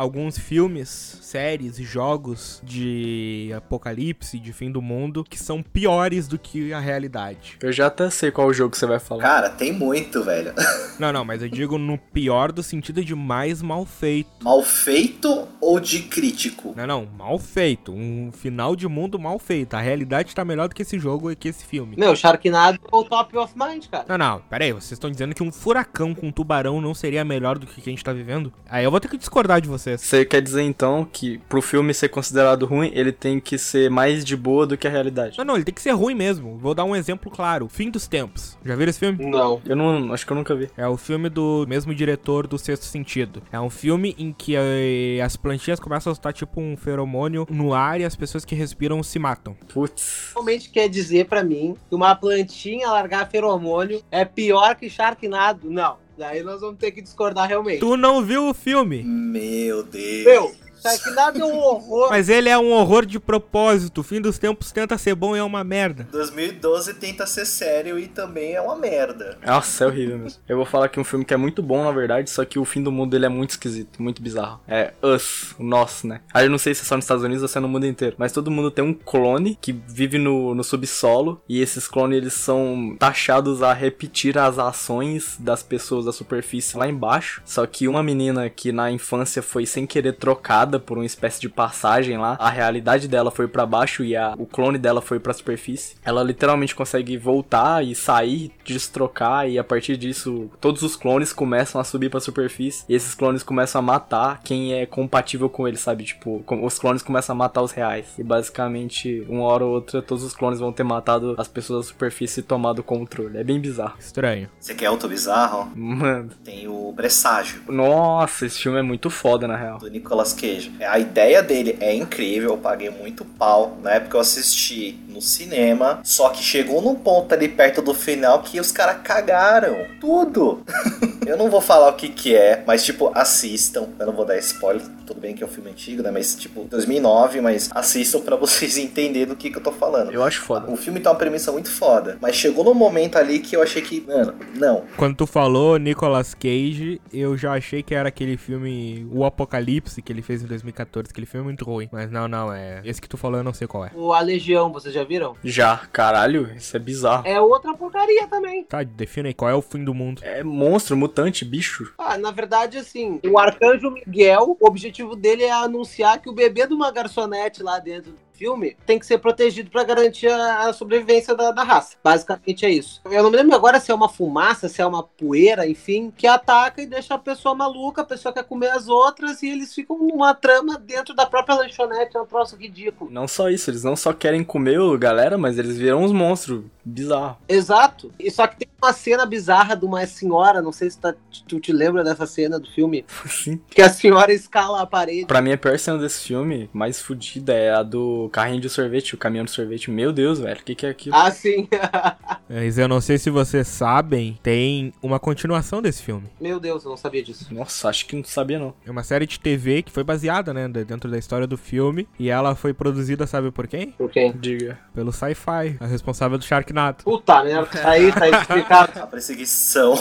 alguns filmes, séries e jogos de apocalipse, de fim do mundo, que são piores do que a realidade. Eu já até sei qual jogo você vai falar. Cara, tem muito, velho. Não, não, mas eu digo no pior do sentido de mais mal feito. Mal feito ou de crítico? Não, não, mal feito. Um final de mundo mal feito. A realidade tá melhor do que esse jogo e que esse filme. Meu, Sharknado é o top of mind, cara. Não, não, pera aí, vocês estão dizendo que um furacão com um tubarão não seria melhor do que o que a gente tá vivendo? Aí eu vou ter que discordar de Você quer dizer então que pro filme ser considerado ruim, ele tem que ser mais de boa do que a realidade? Não, não, ele tem que ser ruim mesmo. Vou dar um exemplo claro. Fim dos Tempos. Já viram esse filme? Não. Eu não, acho que eu nunca vi. É o filme do mesmo diretor do Sexto Sentido. É um filme em que eh, as plantinhas começam a soltar tipo um feromônio no ar e as pessoas que respiram se matam. Putz. Realmente quer dizer pra mim que uma plantinha largar feromônio é pior que Sharknado? Não. Daí nós vamos ter que discordar realmente. Tu não viu o filme? Meu Deus. Meu, Sharknado é um horror. Mas ele é um horror de propósito. O fim dos tempos tenta ser bom e é uma merda. 2012 tenta ser sério e também é uma merda. Nossa, é horrível mesmo. Eu vou falar aqui um filme que é muito bom, na verdade, só que o fim do mundo dele é muito esquisito, muito bizarro. É Us, o nosso, né? Aí eu não sei se é só nos Estados Unidos ou se é no mundo inteiro, mas todo mundo tem um clone que vive no, no subsolo e esses clones eles são taxados a repetir as ações das pessoas da superfície lá embaixo. Só que uma menina que na infância foi sem querer trocada por uma espécie de passagem lá, a realidade dela foi pra baixo e a, o clone dela foi pra superfície. Ela literalmente consegue voltar e sair, destrocar e a partir disso todos os clones começam a subir pra superfície e esses clones começam a matar quem é compatível com eles, sabe? Tipo, com- os clones começam a matar os reais. E basicamente, uma hora ou outra, todos os clones vão ter matado as pessoas da superfície e tomado o controle. É bem bizarro. Estranho. Você quer auto bizarro? Mano. Tem o Presságio, Nossa, esse filme é muito foda, na real. do Nicolas Cage. Cage. A ideia dele é incrível, eu paguei muito pau. Na época eu assisti no cinema, só que chegou num ponto ali perto do final que os caras cagaram tudo. eu não vou falar o que que é, mas tipo, assistam. Eu não vou dar spoiler, tudo bem que é um filme antigo, né? Mas tipo, 2009, mas assistam para vocês entenderem do que que eu tô falando. Eu acho foda. O filme tem uma premissa muito foda, mas chegou num momento ali que eu achei que, mano, não. Quando tu falou Nicolas Cage, eu já achei que era aquele filme O Apocalipse que ele fez em 2014, aquele filme é muito ruim. Mas não, não, é. Esse que tu falou eu não sei qual é. O A Legião, vocês já viram? Já, caralho, isso é bizarro. É outra porcaria também. Tá, defina aí, qual é o fim do mundo? É monstro, mutante, bicho. Ah, na verdade, assim, o Arcanjo Miguel, o objetivo dele é anunciar que o bebê de uma garçonete lá dentro do filme tem que ser protegido para garantir a, a sobrevivência da, da, raça. Basicamente é isso. Eu não me lembro agora se é uma fumaça, se é uma poeira, enfim, que ataca e deixa a pessoa maluca, a pessoa quer comer as outras e eles ficam numa trama dentro da própria lanchonete. É um troço ridículo. Não só isso, eles não só querem comer o galera, mas eles viram uns monstros. Bizarro. Exato. E só que tem uma cena bizarra de uma senhora, não sei se tá, tu te lembra dessa cena do filme. Sim. Que a senhora escala a parede. Pra mim, a pior cena desse filme, mais fodida, é a do carrinho de sorvete, o caminhão de sorvete. Meu Deus, velho, o que, que é aquilo? Ah, sim. Mas eu não sei se vocês sabem, tem uma continuação desse filme. Meu Deus, eu não sabia disso. Nossa, acho que não sabia não. É uma série de TV que foi baseada, né, dentro da história do filme. E ela foi produzida, sabe por quem? Por quem? Diga. Pelo Sci-Fi, a responsável do Sharknado. Puta merda, tá aí, tá explicado. A perseguição.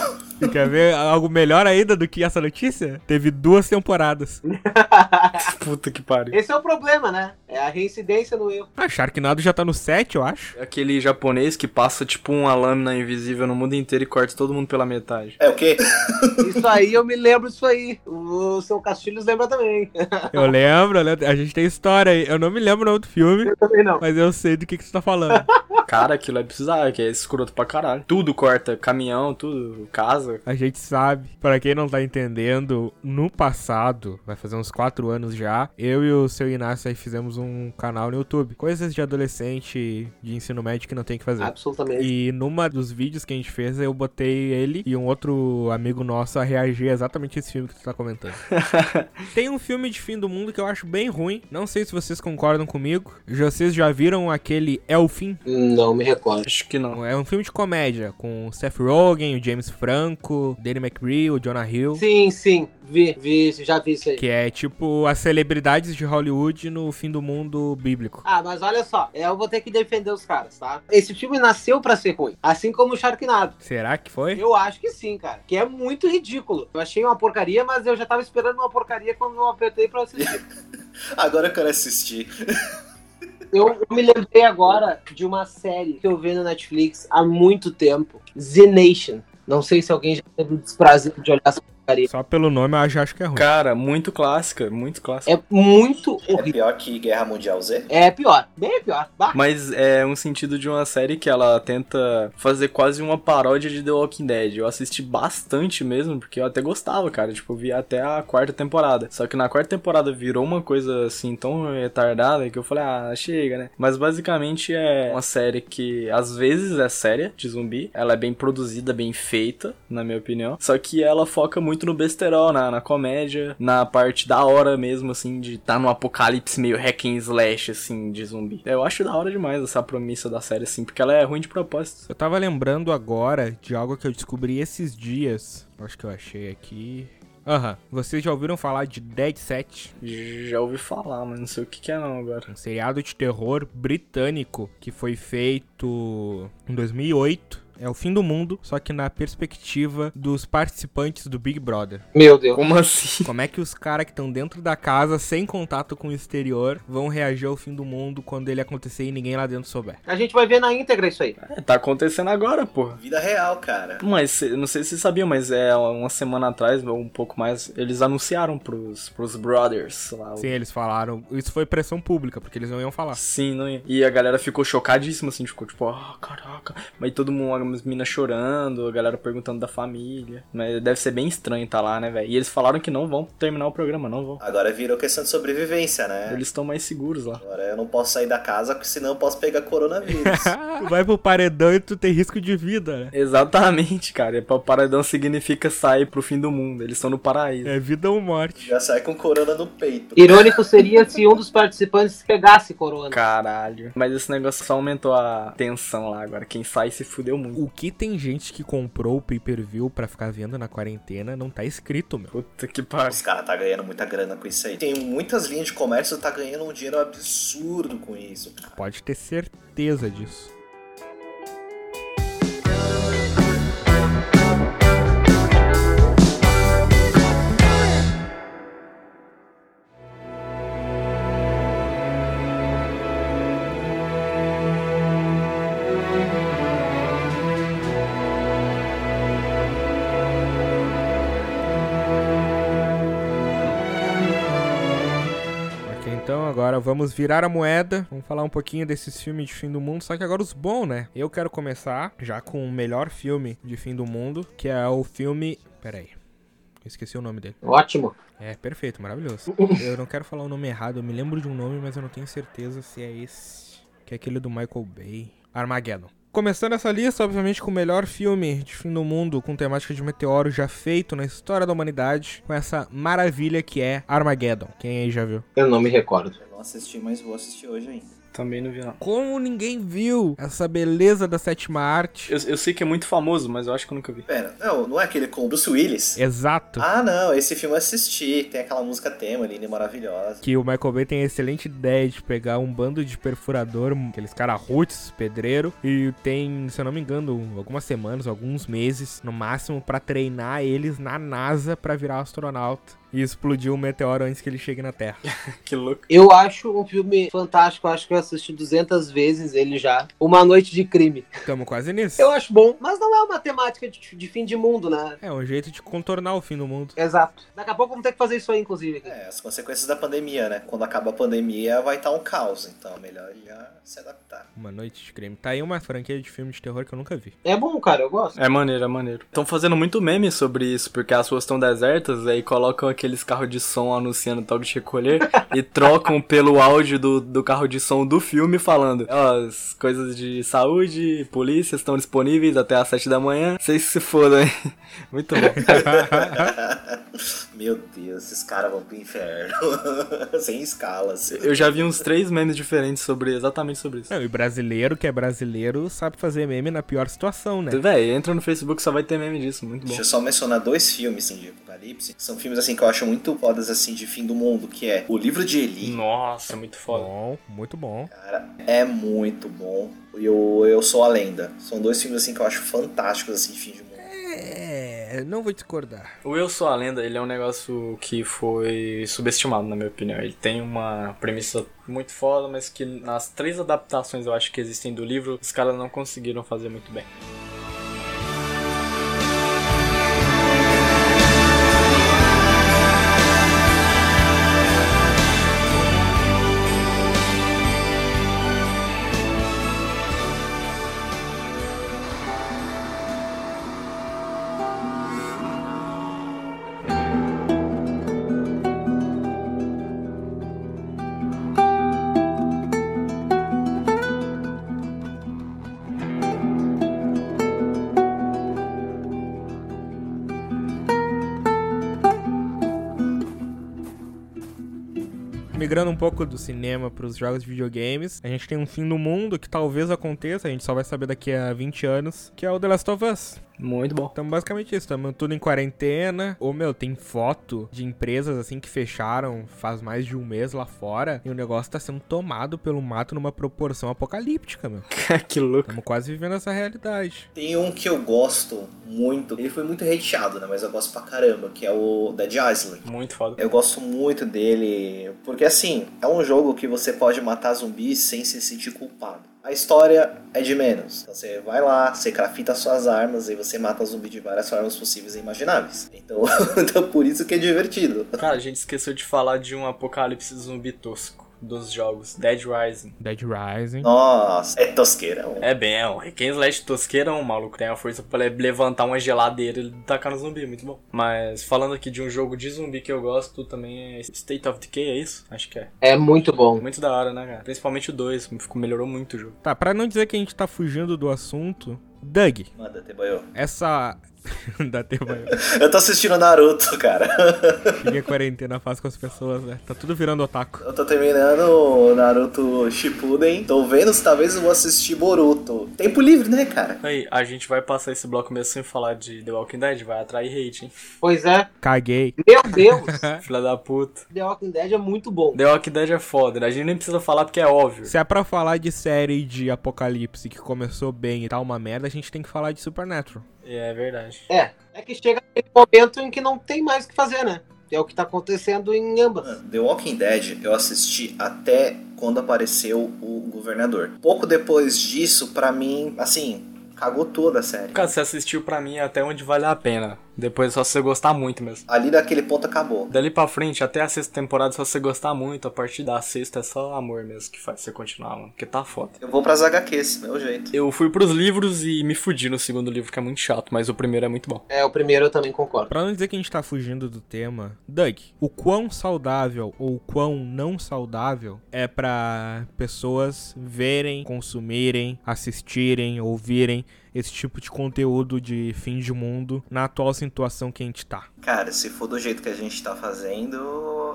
Quer ver algo melhor ainda do que essa notícia? Teve duas temporadas. Puta que pariu. Esse é o problema, né? É a reincidência no erro. Ah, Sharknado já tá no 7, eu acho. É aquele japonês que passa tipo uma lâmina invisível no mundo inteiro e corta todo mundo pela metade. É o quê? Isso aí, eu me lembro disso aí. O seu Castilhos lembra também. Eu lembro, né? A gente tem história aí. Eu não me lembro o nome do filme, Eu também não. mas eu sei do que, que você tá falando. Cara, aquilo é bizarro, que é escroto pra caralho. Tudo corta, caminhão, tudo, casa. A gente sabe, para quem não tá entendendo, no passado, vai fazer uns 4 anos já, eu e o seu Inácio aí fizemos um canal no YouTube. Coisas de adolescente de ensino médio que não tem que fazer. Absolutamente. E numa dos vídeos que a gente fez, eu botei ele e um outro amigo nosso a reagir exatamente a esse filme que tu tá comentando. Tem um filme de fim do mundo que eu acho bem ruim. Não sei se vocês concordam comigo. Vocês já viram aquele É o Fim? Não me recordo. Acho que não. É um filme de comédia com o Seth Rogen, o James Franco, o Danny McBride, o Jonah Hill. Sim, sim. Vi, vi, já vi isso aí. Que é tipo as celebridades de Hollywood no fim do mundo bíblico. Ah, mas olha só, eu vou ter que defender os caras, tá? Esse filme nasceu pra ser ruim, assim como o Sharknado. Será que foi? Eu acho que sim, cara. Que é muito ridículo. Eu achei uma porcaria, mas eu já tava esperando uma porcaria quando eu apertei pra assistir. Agora eu quero assistir. eu, me lembrei agora de uma série que eu vi no Netflix há muito tempo. Z Nation. Não sei se alguém já teve o desprazer de olhar essa. Só pelo nome eu já acho que é ruim. Cara, muito clássica, muito clássica. É muito É horrível. pior que Guerra Mundial Z? É pior, bem pior. Bah. Mas é um sentido de uma série que ela tenta fazer quase uma paródia de The Walking Dead. Eu assisti bastante mesmo, porque eu até gostava, cara. Tipo, eu vi até a quarta temporada. Só que na quarta temporada virou uma coisa assim tão retardada que eu falei, ah, chega, né? Mas basicamente é uma série que às vezes é séria de zumbi. Ela é bem produzida, bem feita, na minha opinião. Só que ela foca muito no besterol, na, na comédia, na parte da hora mesmo, assim, de estar tá no apocalipse meio hack and slash, assim, de zumbi. Eu acho da hora demais essa promissa da série, assim, porque ela é ruim de propósito. Eu tava lembrando agora de algo que eu descobri esses dias. Acho que eu achei aqui. Aham. Vocês já ouviram falar de Dead Set? Já ouvi falar, mas não sei o que, que é não agora. Um seriado de terror britânico que foi feito em 2008. É o fim do mundo, só que na perspectiva dos participantes do Big Brother. Meu Deus. Como assim? Como é que os caras que estão dentro da casa, sem contato com o exterior, vão reagir ao fim do mundo quando ele acontecer e ninguém lá dentro souber? A gente vai ver na íntegra isso aí. É, tá acontecendo agora, porra. Vida real, cara. Mas não sei se vocês sabiam, mas é uma semana atrás, ou um pouco mais, eles anunciaram pros, pros brothers lá. Sim, eles falaram. Isso foi pressão pública, porque eles não iam falar. Sim, não ia. E a galera ficou chocadíssima, assim, ficou tipo, ah, caraca. Mas todo mundo, umas minas chorando, a galera perguntando da família. Mas deve ser bem estranho estar tá lá, né, velho? E eles falaram que não vão terminar o programa, não vão. Agora virou questão de sobrevivência, né? Eles estão mais seguros lá. Agora eu não posso sair da casa, porque senão eu posso pegar coronavírus. tu vai pro paredão e tu tem risco de vida, né? Exatamente, cara. O paredão significa sair pro fim do mundo. Eles estão no paraíso. É vida ou morte. Já sai com corona no peito. Irônico seria se um dos participantes pegasse corona. Caralho. Mas esse negócio só aumentou a tensão lá agora. Quem sai se fudeu muito. O que tem gente que comprou o pay-per-view pra ficar vendo na quarentena não tá escrito, meu. Puta que pariu. Os caras tá ganhando muita grana com isso aí. Tem muitas linhas de comércio que tá ganhando um dinheiro absurdo com isso. Cara. Pode ter certeza disso. Vamos virar a moeda. Vamos falar um pouquinho desses filmes de fim do mundo, só que agora os bons, né? Eu quero começar já com o melhor filme de fim do mundo, que é o filme. Pera aí. esqueci o nome dele. Ótimo. É, perfeito, maravilhoso. eu não quero falar o nome errado, eu me lembro de um nome, mas eu não tenho certeza se é esse. Que é aquele do Michael Bay. Armageddon. Começando essa lista, obviamente, com o melhor filme de fim do mundo com temática de meteoro já feito na história da humanidade, com essa maravilha que é Armageddon. Quem aí já viu? Eu não me recordo. Eu não assisti, mas vou assistir hoje ainda. Também não vi, não. Como ninguém viu essa beleza da sétima arte? Eu, eu, sei que é muito famoso, mas eu acho que eu nunca vi. Pera, não, não é aquele com o Bruce Willis? Exato. Ah, não, esse filme eu assisti. Tem aquela música tema, linda e maravilhosa. Que o Michael Bay tem a excelente ideia de pegar um bando de perfurador, aqueles caras roots, pedreiro, e tem, se eu não me engano, algumas semanas, alguns meses, no máximo, para treinar eles na NASA para virar astronauta e explodiu um meteoro antes que ele chegue na Terra. que louco. Eu acho um filme fantástico, acho que eu assisti 200 vezes ele já. Uma Noite de Crime. Tamo quase nisso. Eu acho bom, mas não é uma temática de, de, fim de mundo, né? É um jeito de contornar o fim do mundo. Exato. Daqui a pouco vamos ter que fazer isso aí, inclusive. É, as consequências da pandemia, né? Quando acaba a pandemia vai estar um caos, então é melhor já se adaptar. Uma Noite de Crime. Tá aí uma franquia de filme de terror que eu nunca vi. É bom, cara, eu gosto. É maneiro, é maneiro. Estão fazendo muito meme sobre isso, porque as ruas estão desertas, aí colocam aqueles carros de som anunciando toque de recolher e trocam pelo áudio do, do carro de som do filme falando ó, as coisas de saúde, polícia estão disponíveis até às 7 da manhã. Vocês se fodam, hein? Muito bom. Meu Deus, esses caras vão pro inferno. Sem escalas. Eu já vi uns três memes diferentes sobre exatamente sobre isso. Não, e brasileiro que é brasileiro sabe fazer meme na pior situação, né? Véi, entra no Facebook só vai ter meme disso, muito bom. Deixa eu só mencionar dois filmes assim, de apocalipse. São filmes assim que eu acho muito fodas assim de fim do mundo, que é O Livro de Eli. Nossa, muito foda. Bom, muito bom. Cara, é muito bom. E o Eu Sou a Lenda. São dois filmes assim que eu acho fantásticos assim de fim de mundo. É, não vou discordar. O Eu Sou a Lenda, ele é um negócio que foi subestimado, na minha opinião. Ele tem uma premissa muito foda, mas que nas três adaptações eu acho que existem do livro, os caras não conseguiram fazer muito bem. Migrando um pouco do cinema para os jogos de videogames, a gente tem um fim do mundo que talvez aconteça, a gente só vai saber daqui a 20 anos, que é o The Last of Us. Muito bom. Então, basicamente isso. Estamos tudo em quarentena. Ou, meu, tem foto de empresas assim que fecharam faz mais de um mês lá fora. E o negócio tá sendo tomado pelo mato numa proporção apocalíptica, meu. que louco. Estamos quase vivendo essa realidade. Tem um que eu gosto muito. Ele foi muito hateado, né? Mas eu gosto pra caramba, que é o Dead Island. Muito foda. Eu gosto muito dele. Porque assim, é um jogo que você pode matar zumbis sem se sentir culpado a história é de menos. Então, você vai lá, você crafita suas armas e você mata zumbi de várias formas possíveis e imagináveis. Então, então por isso que é divertido. Cara, a gente esqueceu de falar de um apocalipse zumbi tosco. Dos jogos, Dead Rising. Dead Rising. Nossa, é tosqueirão. É bem, é um Hack Slash tosqueirão, o maluco tem a força pra levantar uma geladeira e tacar no zumbi, muito bom. Mas falando aqui de um jogo de zumbi que eu gosto também é State of Decay, é isso? Acho que é. É muito bom. Muito da hora, né, cara? Principalmente o 2, melhorou muito o jogo. Tá, pra não dizer que a gente tá fugindo do assunto, Doug, Manda, Teboiô. essa. da tempo aí. Eu tô assistindo Naruto, cara. Cheguei a quarentena faz com as pessoas, né? Tá tudo virando otaku. Eu tô terminando o Naruto Shippuden. Tô vendo se talvez eu vou assistir Boruto. Tempo livre, né, cara? Aí, a gente vai passar esse bloco mesmo sem falar de The Walking Dead, vai atrair hate, hein? Pois é. Caguei. Meu Deus. Filha da puta. The Walking Dead é muito bom. The Walking Dead é foda, né? A gente nem precisa falar porque é óbvio. Se é pra falar de série de apocalipse que começou bem e tá uma merda, a gente tem que falar de Supernatural. É verdade. É. É que chega aquele momento em que não tem mais o que fazer, né? É o que tá acontecendo em ambas. The Walking Dead eu assisti até quando apareceu o governador. Pouco depois disso, pra mim, assim, cagou toda a série. Cara, você assistiu pra mim até onde vale a pena. Depois só se você gostar muito mesmo. Ali daquele ponto acabou. Dali pra frente, até a sexta temporada, só se você gostar muito, a partir da sexta é só amor mesmo que faz você continuar, mano. Porque tá foda. Eu vou pras HQs, meu jeito. Eu fui pros livros e me fudi no segundo livro, que é muito chato, mas o primeiro é muito bom. É, o primeiro eu também concordo. Pra não dizer que a gente tá fugindo do tema, Doug, o quão saudável ou o quão não saudável é pra pessoas verem, consumirem, assistirem, ouvirem esse tipo de conteúdo de fim de mundo na atual situação que a gente tá? Cara, se for do jeito que a gente tá fazendo,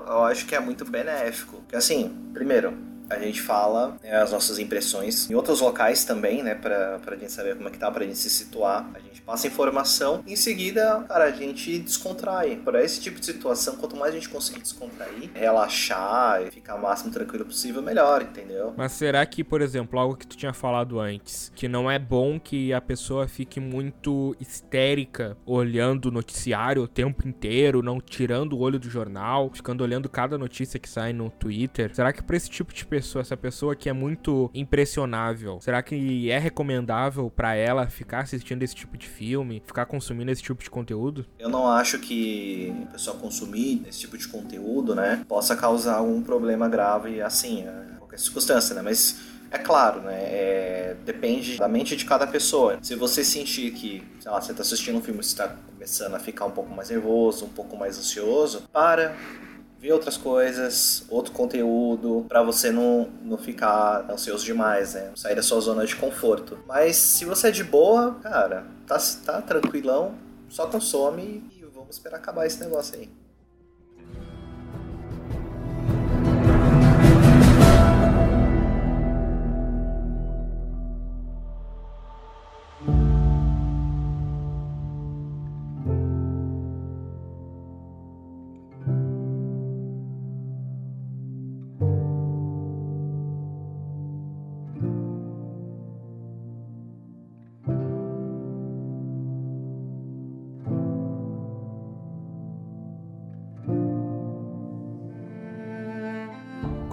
eu acho que é muito benéfico. Porque assim, primeiro, a gente fala né, as nossas impressões em outros locais também, né, pra, pra gente saber como é que tá, pra gente se situar. A gente passa informação em seguida, cara, a gente descontrai. Para esse tipo de situação, quanto mais a gente conseguir descontrair, relaxar e ficar o máximo tranquilo possível, melhor, entendeu? Mas será que, por exemplo, algo que tu tinha falado antes, que não é bom que a pessoa fique muito histérica olhando o noticiário o tempo inteiro, não tirando o olho do jornal, ficando olhando cada notícia que sai no Twitter? Será que para esse tipo de pessoa, essa pessoa que é muito impressionável, será que é recomendável para ela ficar assistindo esse tipo de filme, ficar consumindo esse tipo de conteúdo? Eu não acho que a pessoa consumir esse tipo de conteúdo, né, possa causar algum problema grave, assim, em qualquer circunstância, né, mas é claro, né? É, depende da mente de cada pessoa. Se você sentir que, sei lá, você está assistindo um filme e está começando a ficar um pouco mais nervoso, um pouco mais ansioso, para, ver outras coisas, outro conteúdo, para você não, não ficar ansioso demais, né? Sair da sua zona de conforto. Mas se você é de boa, cara, tá, tá tranquilão, só consome e vamos esperar acabar esse negócio aí.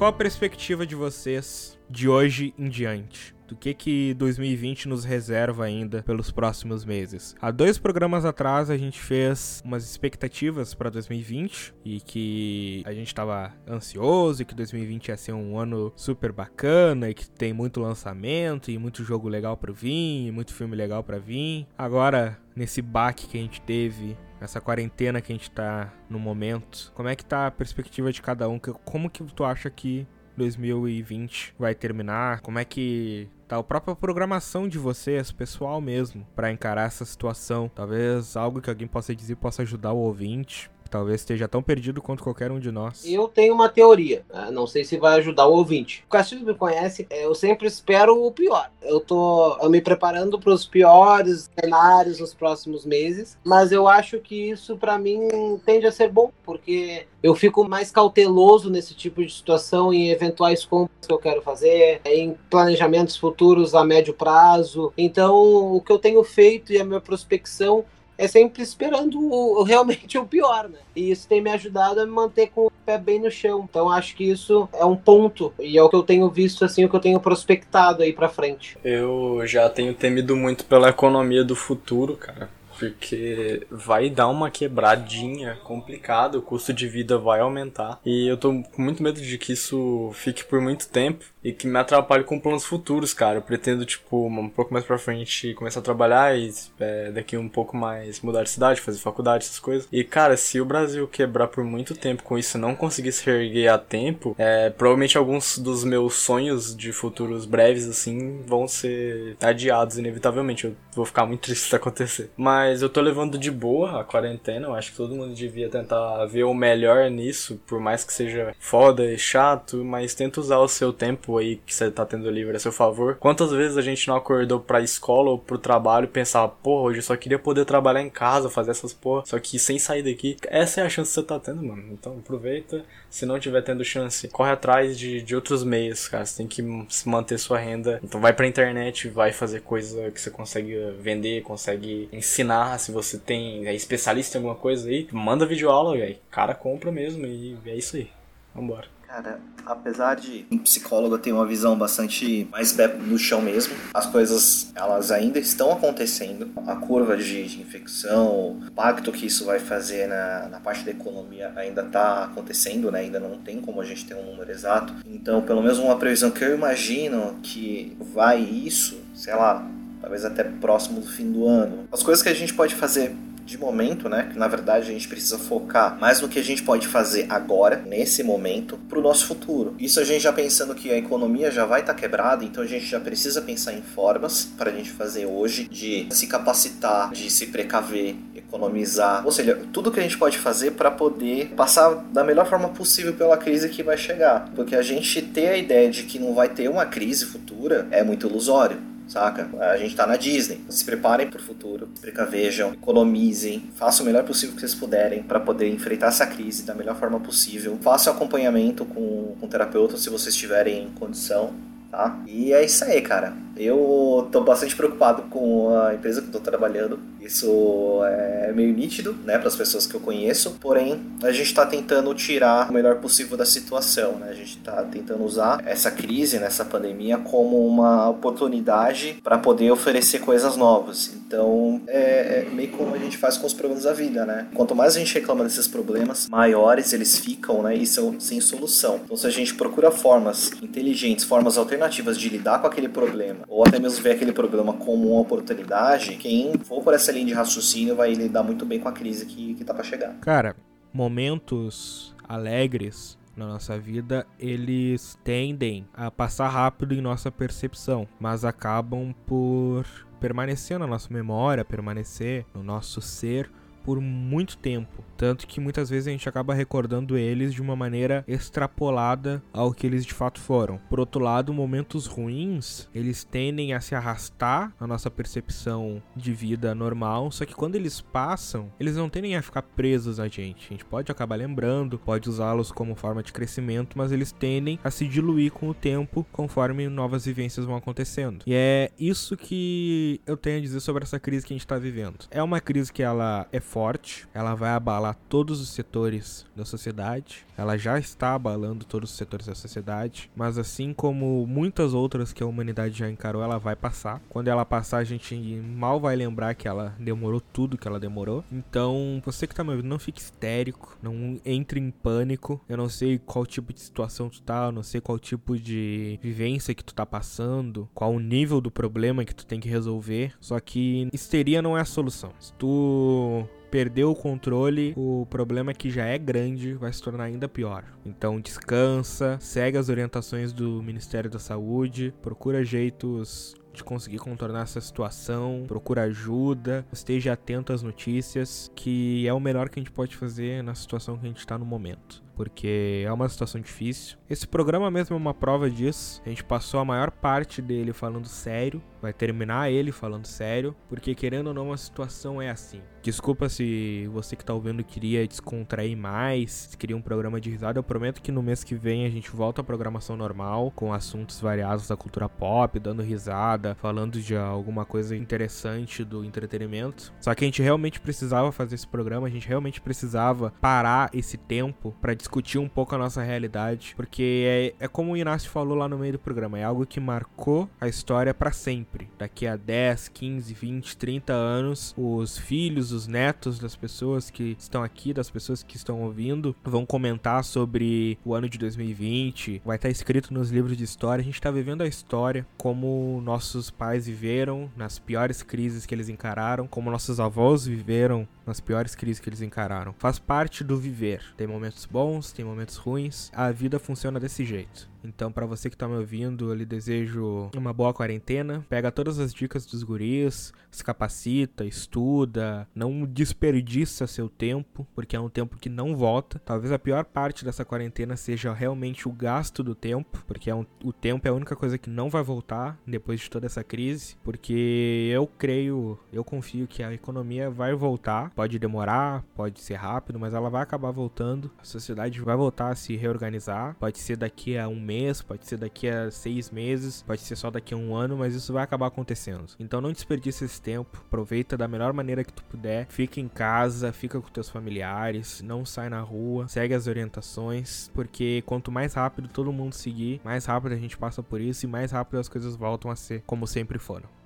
Qual a perspectiva de vocês de hoje em diante? Do que que 2020 nos reserva ainda pelos próximos meses? Há dois programas atrás a gente fez umas expectativas para 2020 e que a gente estava ansioso e que 2020 ia ser um ano super bacana e que tem muito lançamento e muito jogo legal para vir, e muito filme legal para vir. Agora, nesse baque que a gente teve essa quarentena que a gente tá no momento, como é que tá a perspectiva de cada um? Como que tu acha que 2020 vai terminar? Como é que tá a própria programação de vocês, pessoal mesmo, para encarar essa situação? Talvez algo que alguém possa dizer possa ajudar o ouvinte talvez esteja tão perdido quanto qualquer um de nós. Eu tenho uma teoria, né? não sei se vai ajudar o ouvinte. O Castilho me conhece, eu sempre espero o pior. Eu tô eu me preparando para os piores cenários nos próximos meses, mas eu acho que isso para mim tende a ser bom, porque eu fico mais cauteloso nesse tipo de situação em eventuais compras que eu quero fazer, em planejamentos futuros a médio prazo. Então, o que eu tenho feito e a minha prospecção é sempre esperando o, realmente o pior, né? E isso tem me ajudado a me manter com o pé bem no chão. Então acho que isso é um ponto e é o que eu tenho visto assim, o que eu tenho prospectado aí para frente. Eu já tenho temido muito pela economia do futuro, cara porque vai dar uma quebradinha complicada, o custo de vida vai aumentar. E eu tô com muito medo de que isso fique por muito tempo e que me atrapalhe com planos futuros, cara. Eu pretendo, tipo, um pouco mais pra frente começar a trabalhar e é, daqui um pouco mais mudar de cidade, fazer faculdade, essas coisas. E, cara, se o Brasil quebrar por muito tempo com isso não conseguir se erguer a tempo, é, provavelmente alguns dos meus sonhos de futuros breves, assim, vão ser adiados inevitavelmente. Eu vou ficar muito triste se acontecer. Mas eu tô levando de boa a quarentena. Eu acho que todo mundo devia tentar ver o melhor nisso, por mais que seja foda e chato, mas tenta usar o seu tempo aí que você tá tendo livre a seu favor. Quantas vezes a gente não acordou pra escola ou pro trabalho e pensava, porra, hoje eu só queria poder trabalhar em casa, fazer essas porra, só que sem sair daqui. Essa é a chance que você tá tendo, mano. Então aproveita. Se não tiver tendo chance, corre atrás de, de outros meios, cara. Você tem que manter sua renda. Então vai pra internet, vai fazer coisa que você consegue vender, consegue ensinar. Se você tem é especialista em alguma coisa aí, manda vídeo aula, velho. Cara compra mesmo e é isso aí. Vambora. Cara, apesar de um psicólogo ter uma visão bastante mais no chão mesmo, as coisas elas ainda estão acontecendo. A curva de, de infecção, o impacto que isso vai fazer na, na parte da economia ainda está acontecendo, né? Ainda não tem como a gente ter um número exato. Então, pelo menos uma previsão que eu imagino que vai isso, sei lá, talvez até próximo do fim do ano. As coisas que a gente pode fazer de momento, né? Que na verdade a gente precisa focar mais no que a gente pode fazer agora, nesse momento, para o nosso futuro. Isso a gente já pensando que a economia já vai estar tá quebrada, então a gente já precisa pensar em formas para a gente fazer hoje de se capacitar, de se precaver, economizar, ou seja, tudo que a gente pode fazer para poder passar da melhor forma possível pela crise que vai chegar. Porque a gente ter a ideia de que não vai ter uma crise futura é muito ilusório saca? A gente tá na Disney. Se preparem pro futuro, precavejam, economizem, façam o melhor possível que vocês puderem para poder enfrentar essa crise da melhor forma possível. Façam acompanhamento com, com terapeuta se vocês tiverem condição, tá? E é isso aí, cara. Eu tô bastante preocupado com a empresa que eu tô trabalhando. Isso é meio nítido, né, para as pessoas que eu conheço. Porém, a gente está tentando tirar o melhor possível da situação, né? A gente está tentando usar essa crise, nessa pandemia, como uma oportunidade para poder oferecer coisas novas. Então, é, é, meio como a gente faz com os problemas da vida, né? Quanto mais a gente reclama desses problemas, maiores eles ficam, né? E são sem solução. Então, se a gente procura formas inteligentes, formas alternativas de lidar com aquele problema ou até mesmo ver aquele problema como uma oportunidade, quem for por essa linha de raciocínio vai lidar muito bem com a crise que, que tá para chegar. Cara, momentos alegres na nossa vida, eles tendem a passar rápido em nossa percepção, mas acabam por permanecer na nossa memória, permanecer no nosso ser por muito tempo. Tanto que muitas vezes a gente acaba recordando eles de uma maneira extrapolada ao que eles de fato foram. Por outro lado, momentos ruins, eles tendem a se arrastar na nossa percepção de vida normal, só que quando eles passam, eles não tendem a ficar presos a gente. A gente pode acabar lembrando, pode usá-los como forma de crescimento, mas eles tendem a se diluir com o tempo conforme novas vivências vão acontecendo. E é isso que eu tenho a dizer sobre essa crise que a gente está vivendo. É uma crise que ela é forte, ela vai abalar todos os setores da sociedade. Ela já está abalando todos os setores da sociedade, mas assim como muitas outras que a humanidade já encarou, ela vai passar. Quando ela passar, a gente mal vai lembrar que ela demorou tudo que ela demorou. Então, você que tá me ouvindo, não fique histérico, não entre em pânico. Eu não sei qual tipo de situação tu tá, eu não sei qual tipo de vivência que tu tá passando, qual o nível do problema que tu tem que resolver. Só que histeria não é a solução. Se tu perdeu o controle, o problema que já é grande vai se tornar ainda pior. Então descansa, segue as orientações do Ministério da Saúde, procura jeitos de conseguir contornar essa situação, procura ajuda, esteja atento às notícias, que é o melhor que a gente pode fazer na situação que a gente está no momento porque é uma situação difícil. Esse programa mesmo é uma prova disso. A gente passou a maior parte dele falando sério, vai terminar ele falando sério, porque querendo ou não a situação é assim. Desculpa se você que tá ouvindo queria descontrair mais, queria um programa de risada. Eu prometo que no mês que vem a gente volta à programação normal, com assuntos variados da cultura pop, dando risada, falando de alguma coisa interessante do entretenimento. Só que a gente realmente precisava fazer esse programa, a gente realmente precisava parar esse tempo para discutir um pouco a nossa realidade, porque é, é como o Inácio falou lá no meio do programa, é algo que marcou a história para sempre. Daqui a 10, 15, 20, 30 anos, os filhos, os netos das pessoas que estão aqui, das pessoas que estão ouvindo, vão comentar sobre o ano de 2020, vai estar escrito nos livros de história. A gente está vivendo a história como nossos pais viveram nas piores crises que eles encararam, como nossos avós viveram nas piores crises que eles encararam. Faz parte do viver. Tem momentos bons, tem momentos ruins. A vida funciona desse jeito. Então, para você que tá me ouvindo, eu lhe desejo uma boa quarentena. Pega todas as dicas dos guris, se capacita, estuda, não desperdiça seu tempo, porque é um tempo que não volta. Talvez a pior parte dessa quarentena seja realmente o gasto do tempo, porque é um, o tempo é a única coisa que não vai voltar depois de toda essa crise, porque eu creio, eu confio que a economia vai voltar. Pode demorar, pode ser rápido, mas ela vai acabar voltando. A sociedade vai voltar a se reorganizar. Pode ser daqui a um mês mês, pode ser daqui a seis meses, pode ser só daqui a um ano, mas isso vai acabar acontecendo. Então não desperdice esse tempo, aproveita da melhor maneira que tu puder, fica em casa, fica com teus familiares, não sai na rua, segue as orientações, porque quanto mais rápido todo mundo seguir, mais rápido a gente passa por isso e mais rápido as coisas voltam a ser como sempre foram.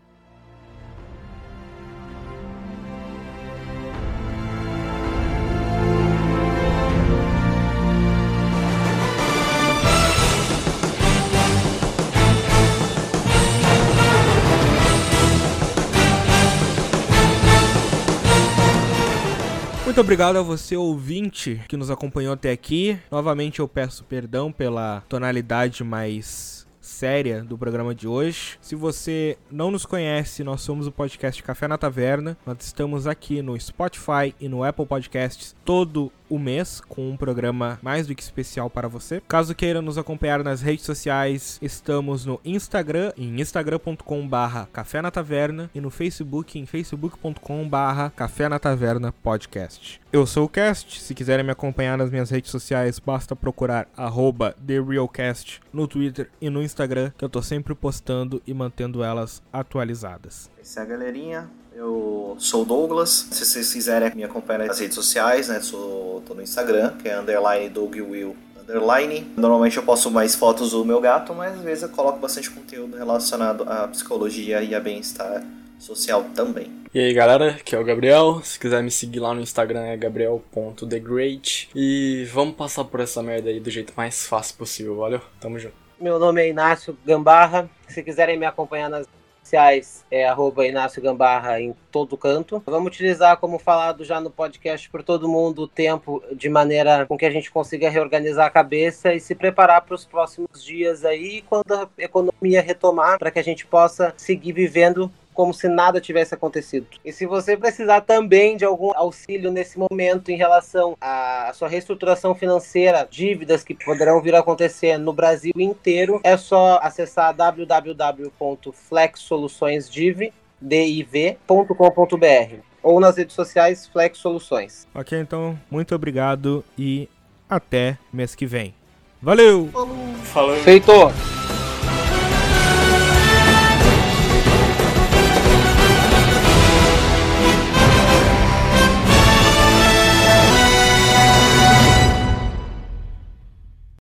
Muito obrigado a você, ouvinte, que nos acompanhou até aqui. Novamente eu peço perdão pela tonalidade mais séria do programa de hoje. Se você não nos conhece, nós somos o podcast Café na Taverna. Nós estamos aqui no Spotify e no Apple Podcasts todo o mês com um programa mais do que especial para você. Caso queira nos acompanhar nas redes sociais, estamos no Instagram em instagram.com/barra Café na Taverna e no Facebook em facebook.com/barra Café na Taverna Podcast. Eu sou o Cast. Se quiserem me acompanhar nas minhas redes sociais, basta procurar TheRealCast no Twitter e no Instagram, que eu tô sempre postando e mantendo elas atualizadas. Essa é a galerinha. Eu sou o Douglas. Se vocês quiserem me acompanhar nas redes sociais, né? Sou, tô no Instagram, que é underline Doug Will underline. Normalmente eu posto mais fotos do meu gato, mas às vezes eu coloco bastante conteúdo relacionado à psicologia e a bem-estar social também. E aí galera, aqui é o Gabriel. Se quiser me seguir lá no Instagram é gabriel.thegreat. E vamos passar por essa merda aí do jeito mais fácil possível, valeu? Tamo junto. Meu nome é Inácio Gambarra. Se quiserem me acompanhar nas sociais é arroba Inácio Gambarra em todo canto. Vamos utilizar, como falado já no podcast por todo mundo, o tempo de maneira com que a gente consiga reorganizar a cabeça e se preparar para os próximos dias aí, quando a economia retomar, para que a gente possa seguir vivendo como se nada tivesse acontecido. E se você precisar também de algum auxílio nesse momento em relação à sua reestruturação financeira, dívidas que poderão vir a acontecer no Brasil inteiro, é só acessar www.flexsoluçõesdiv.com.br ou nas redes sociais Flex Soluções. Ok, então, muito obrigado e até mês que vem. Valeu! Falou! Feito!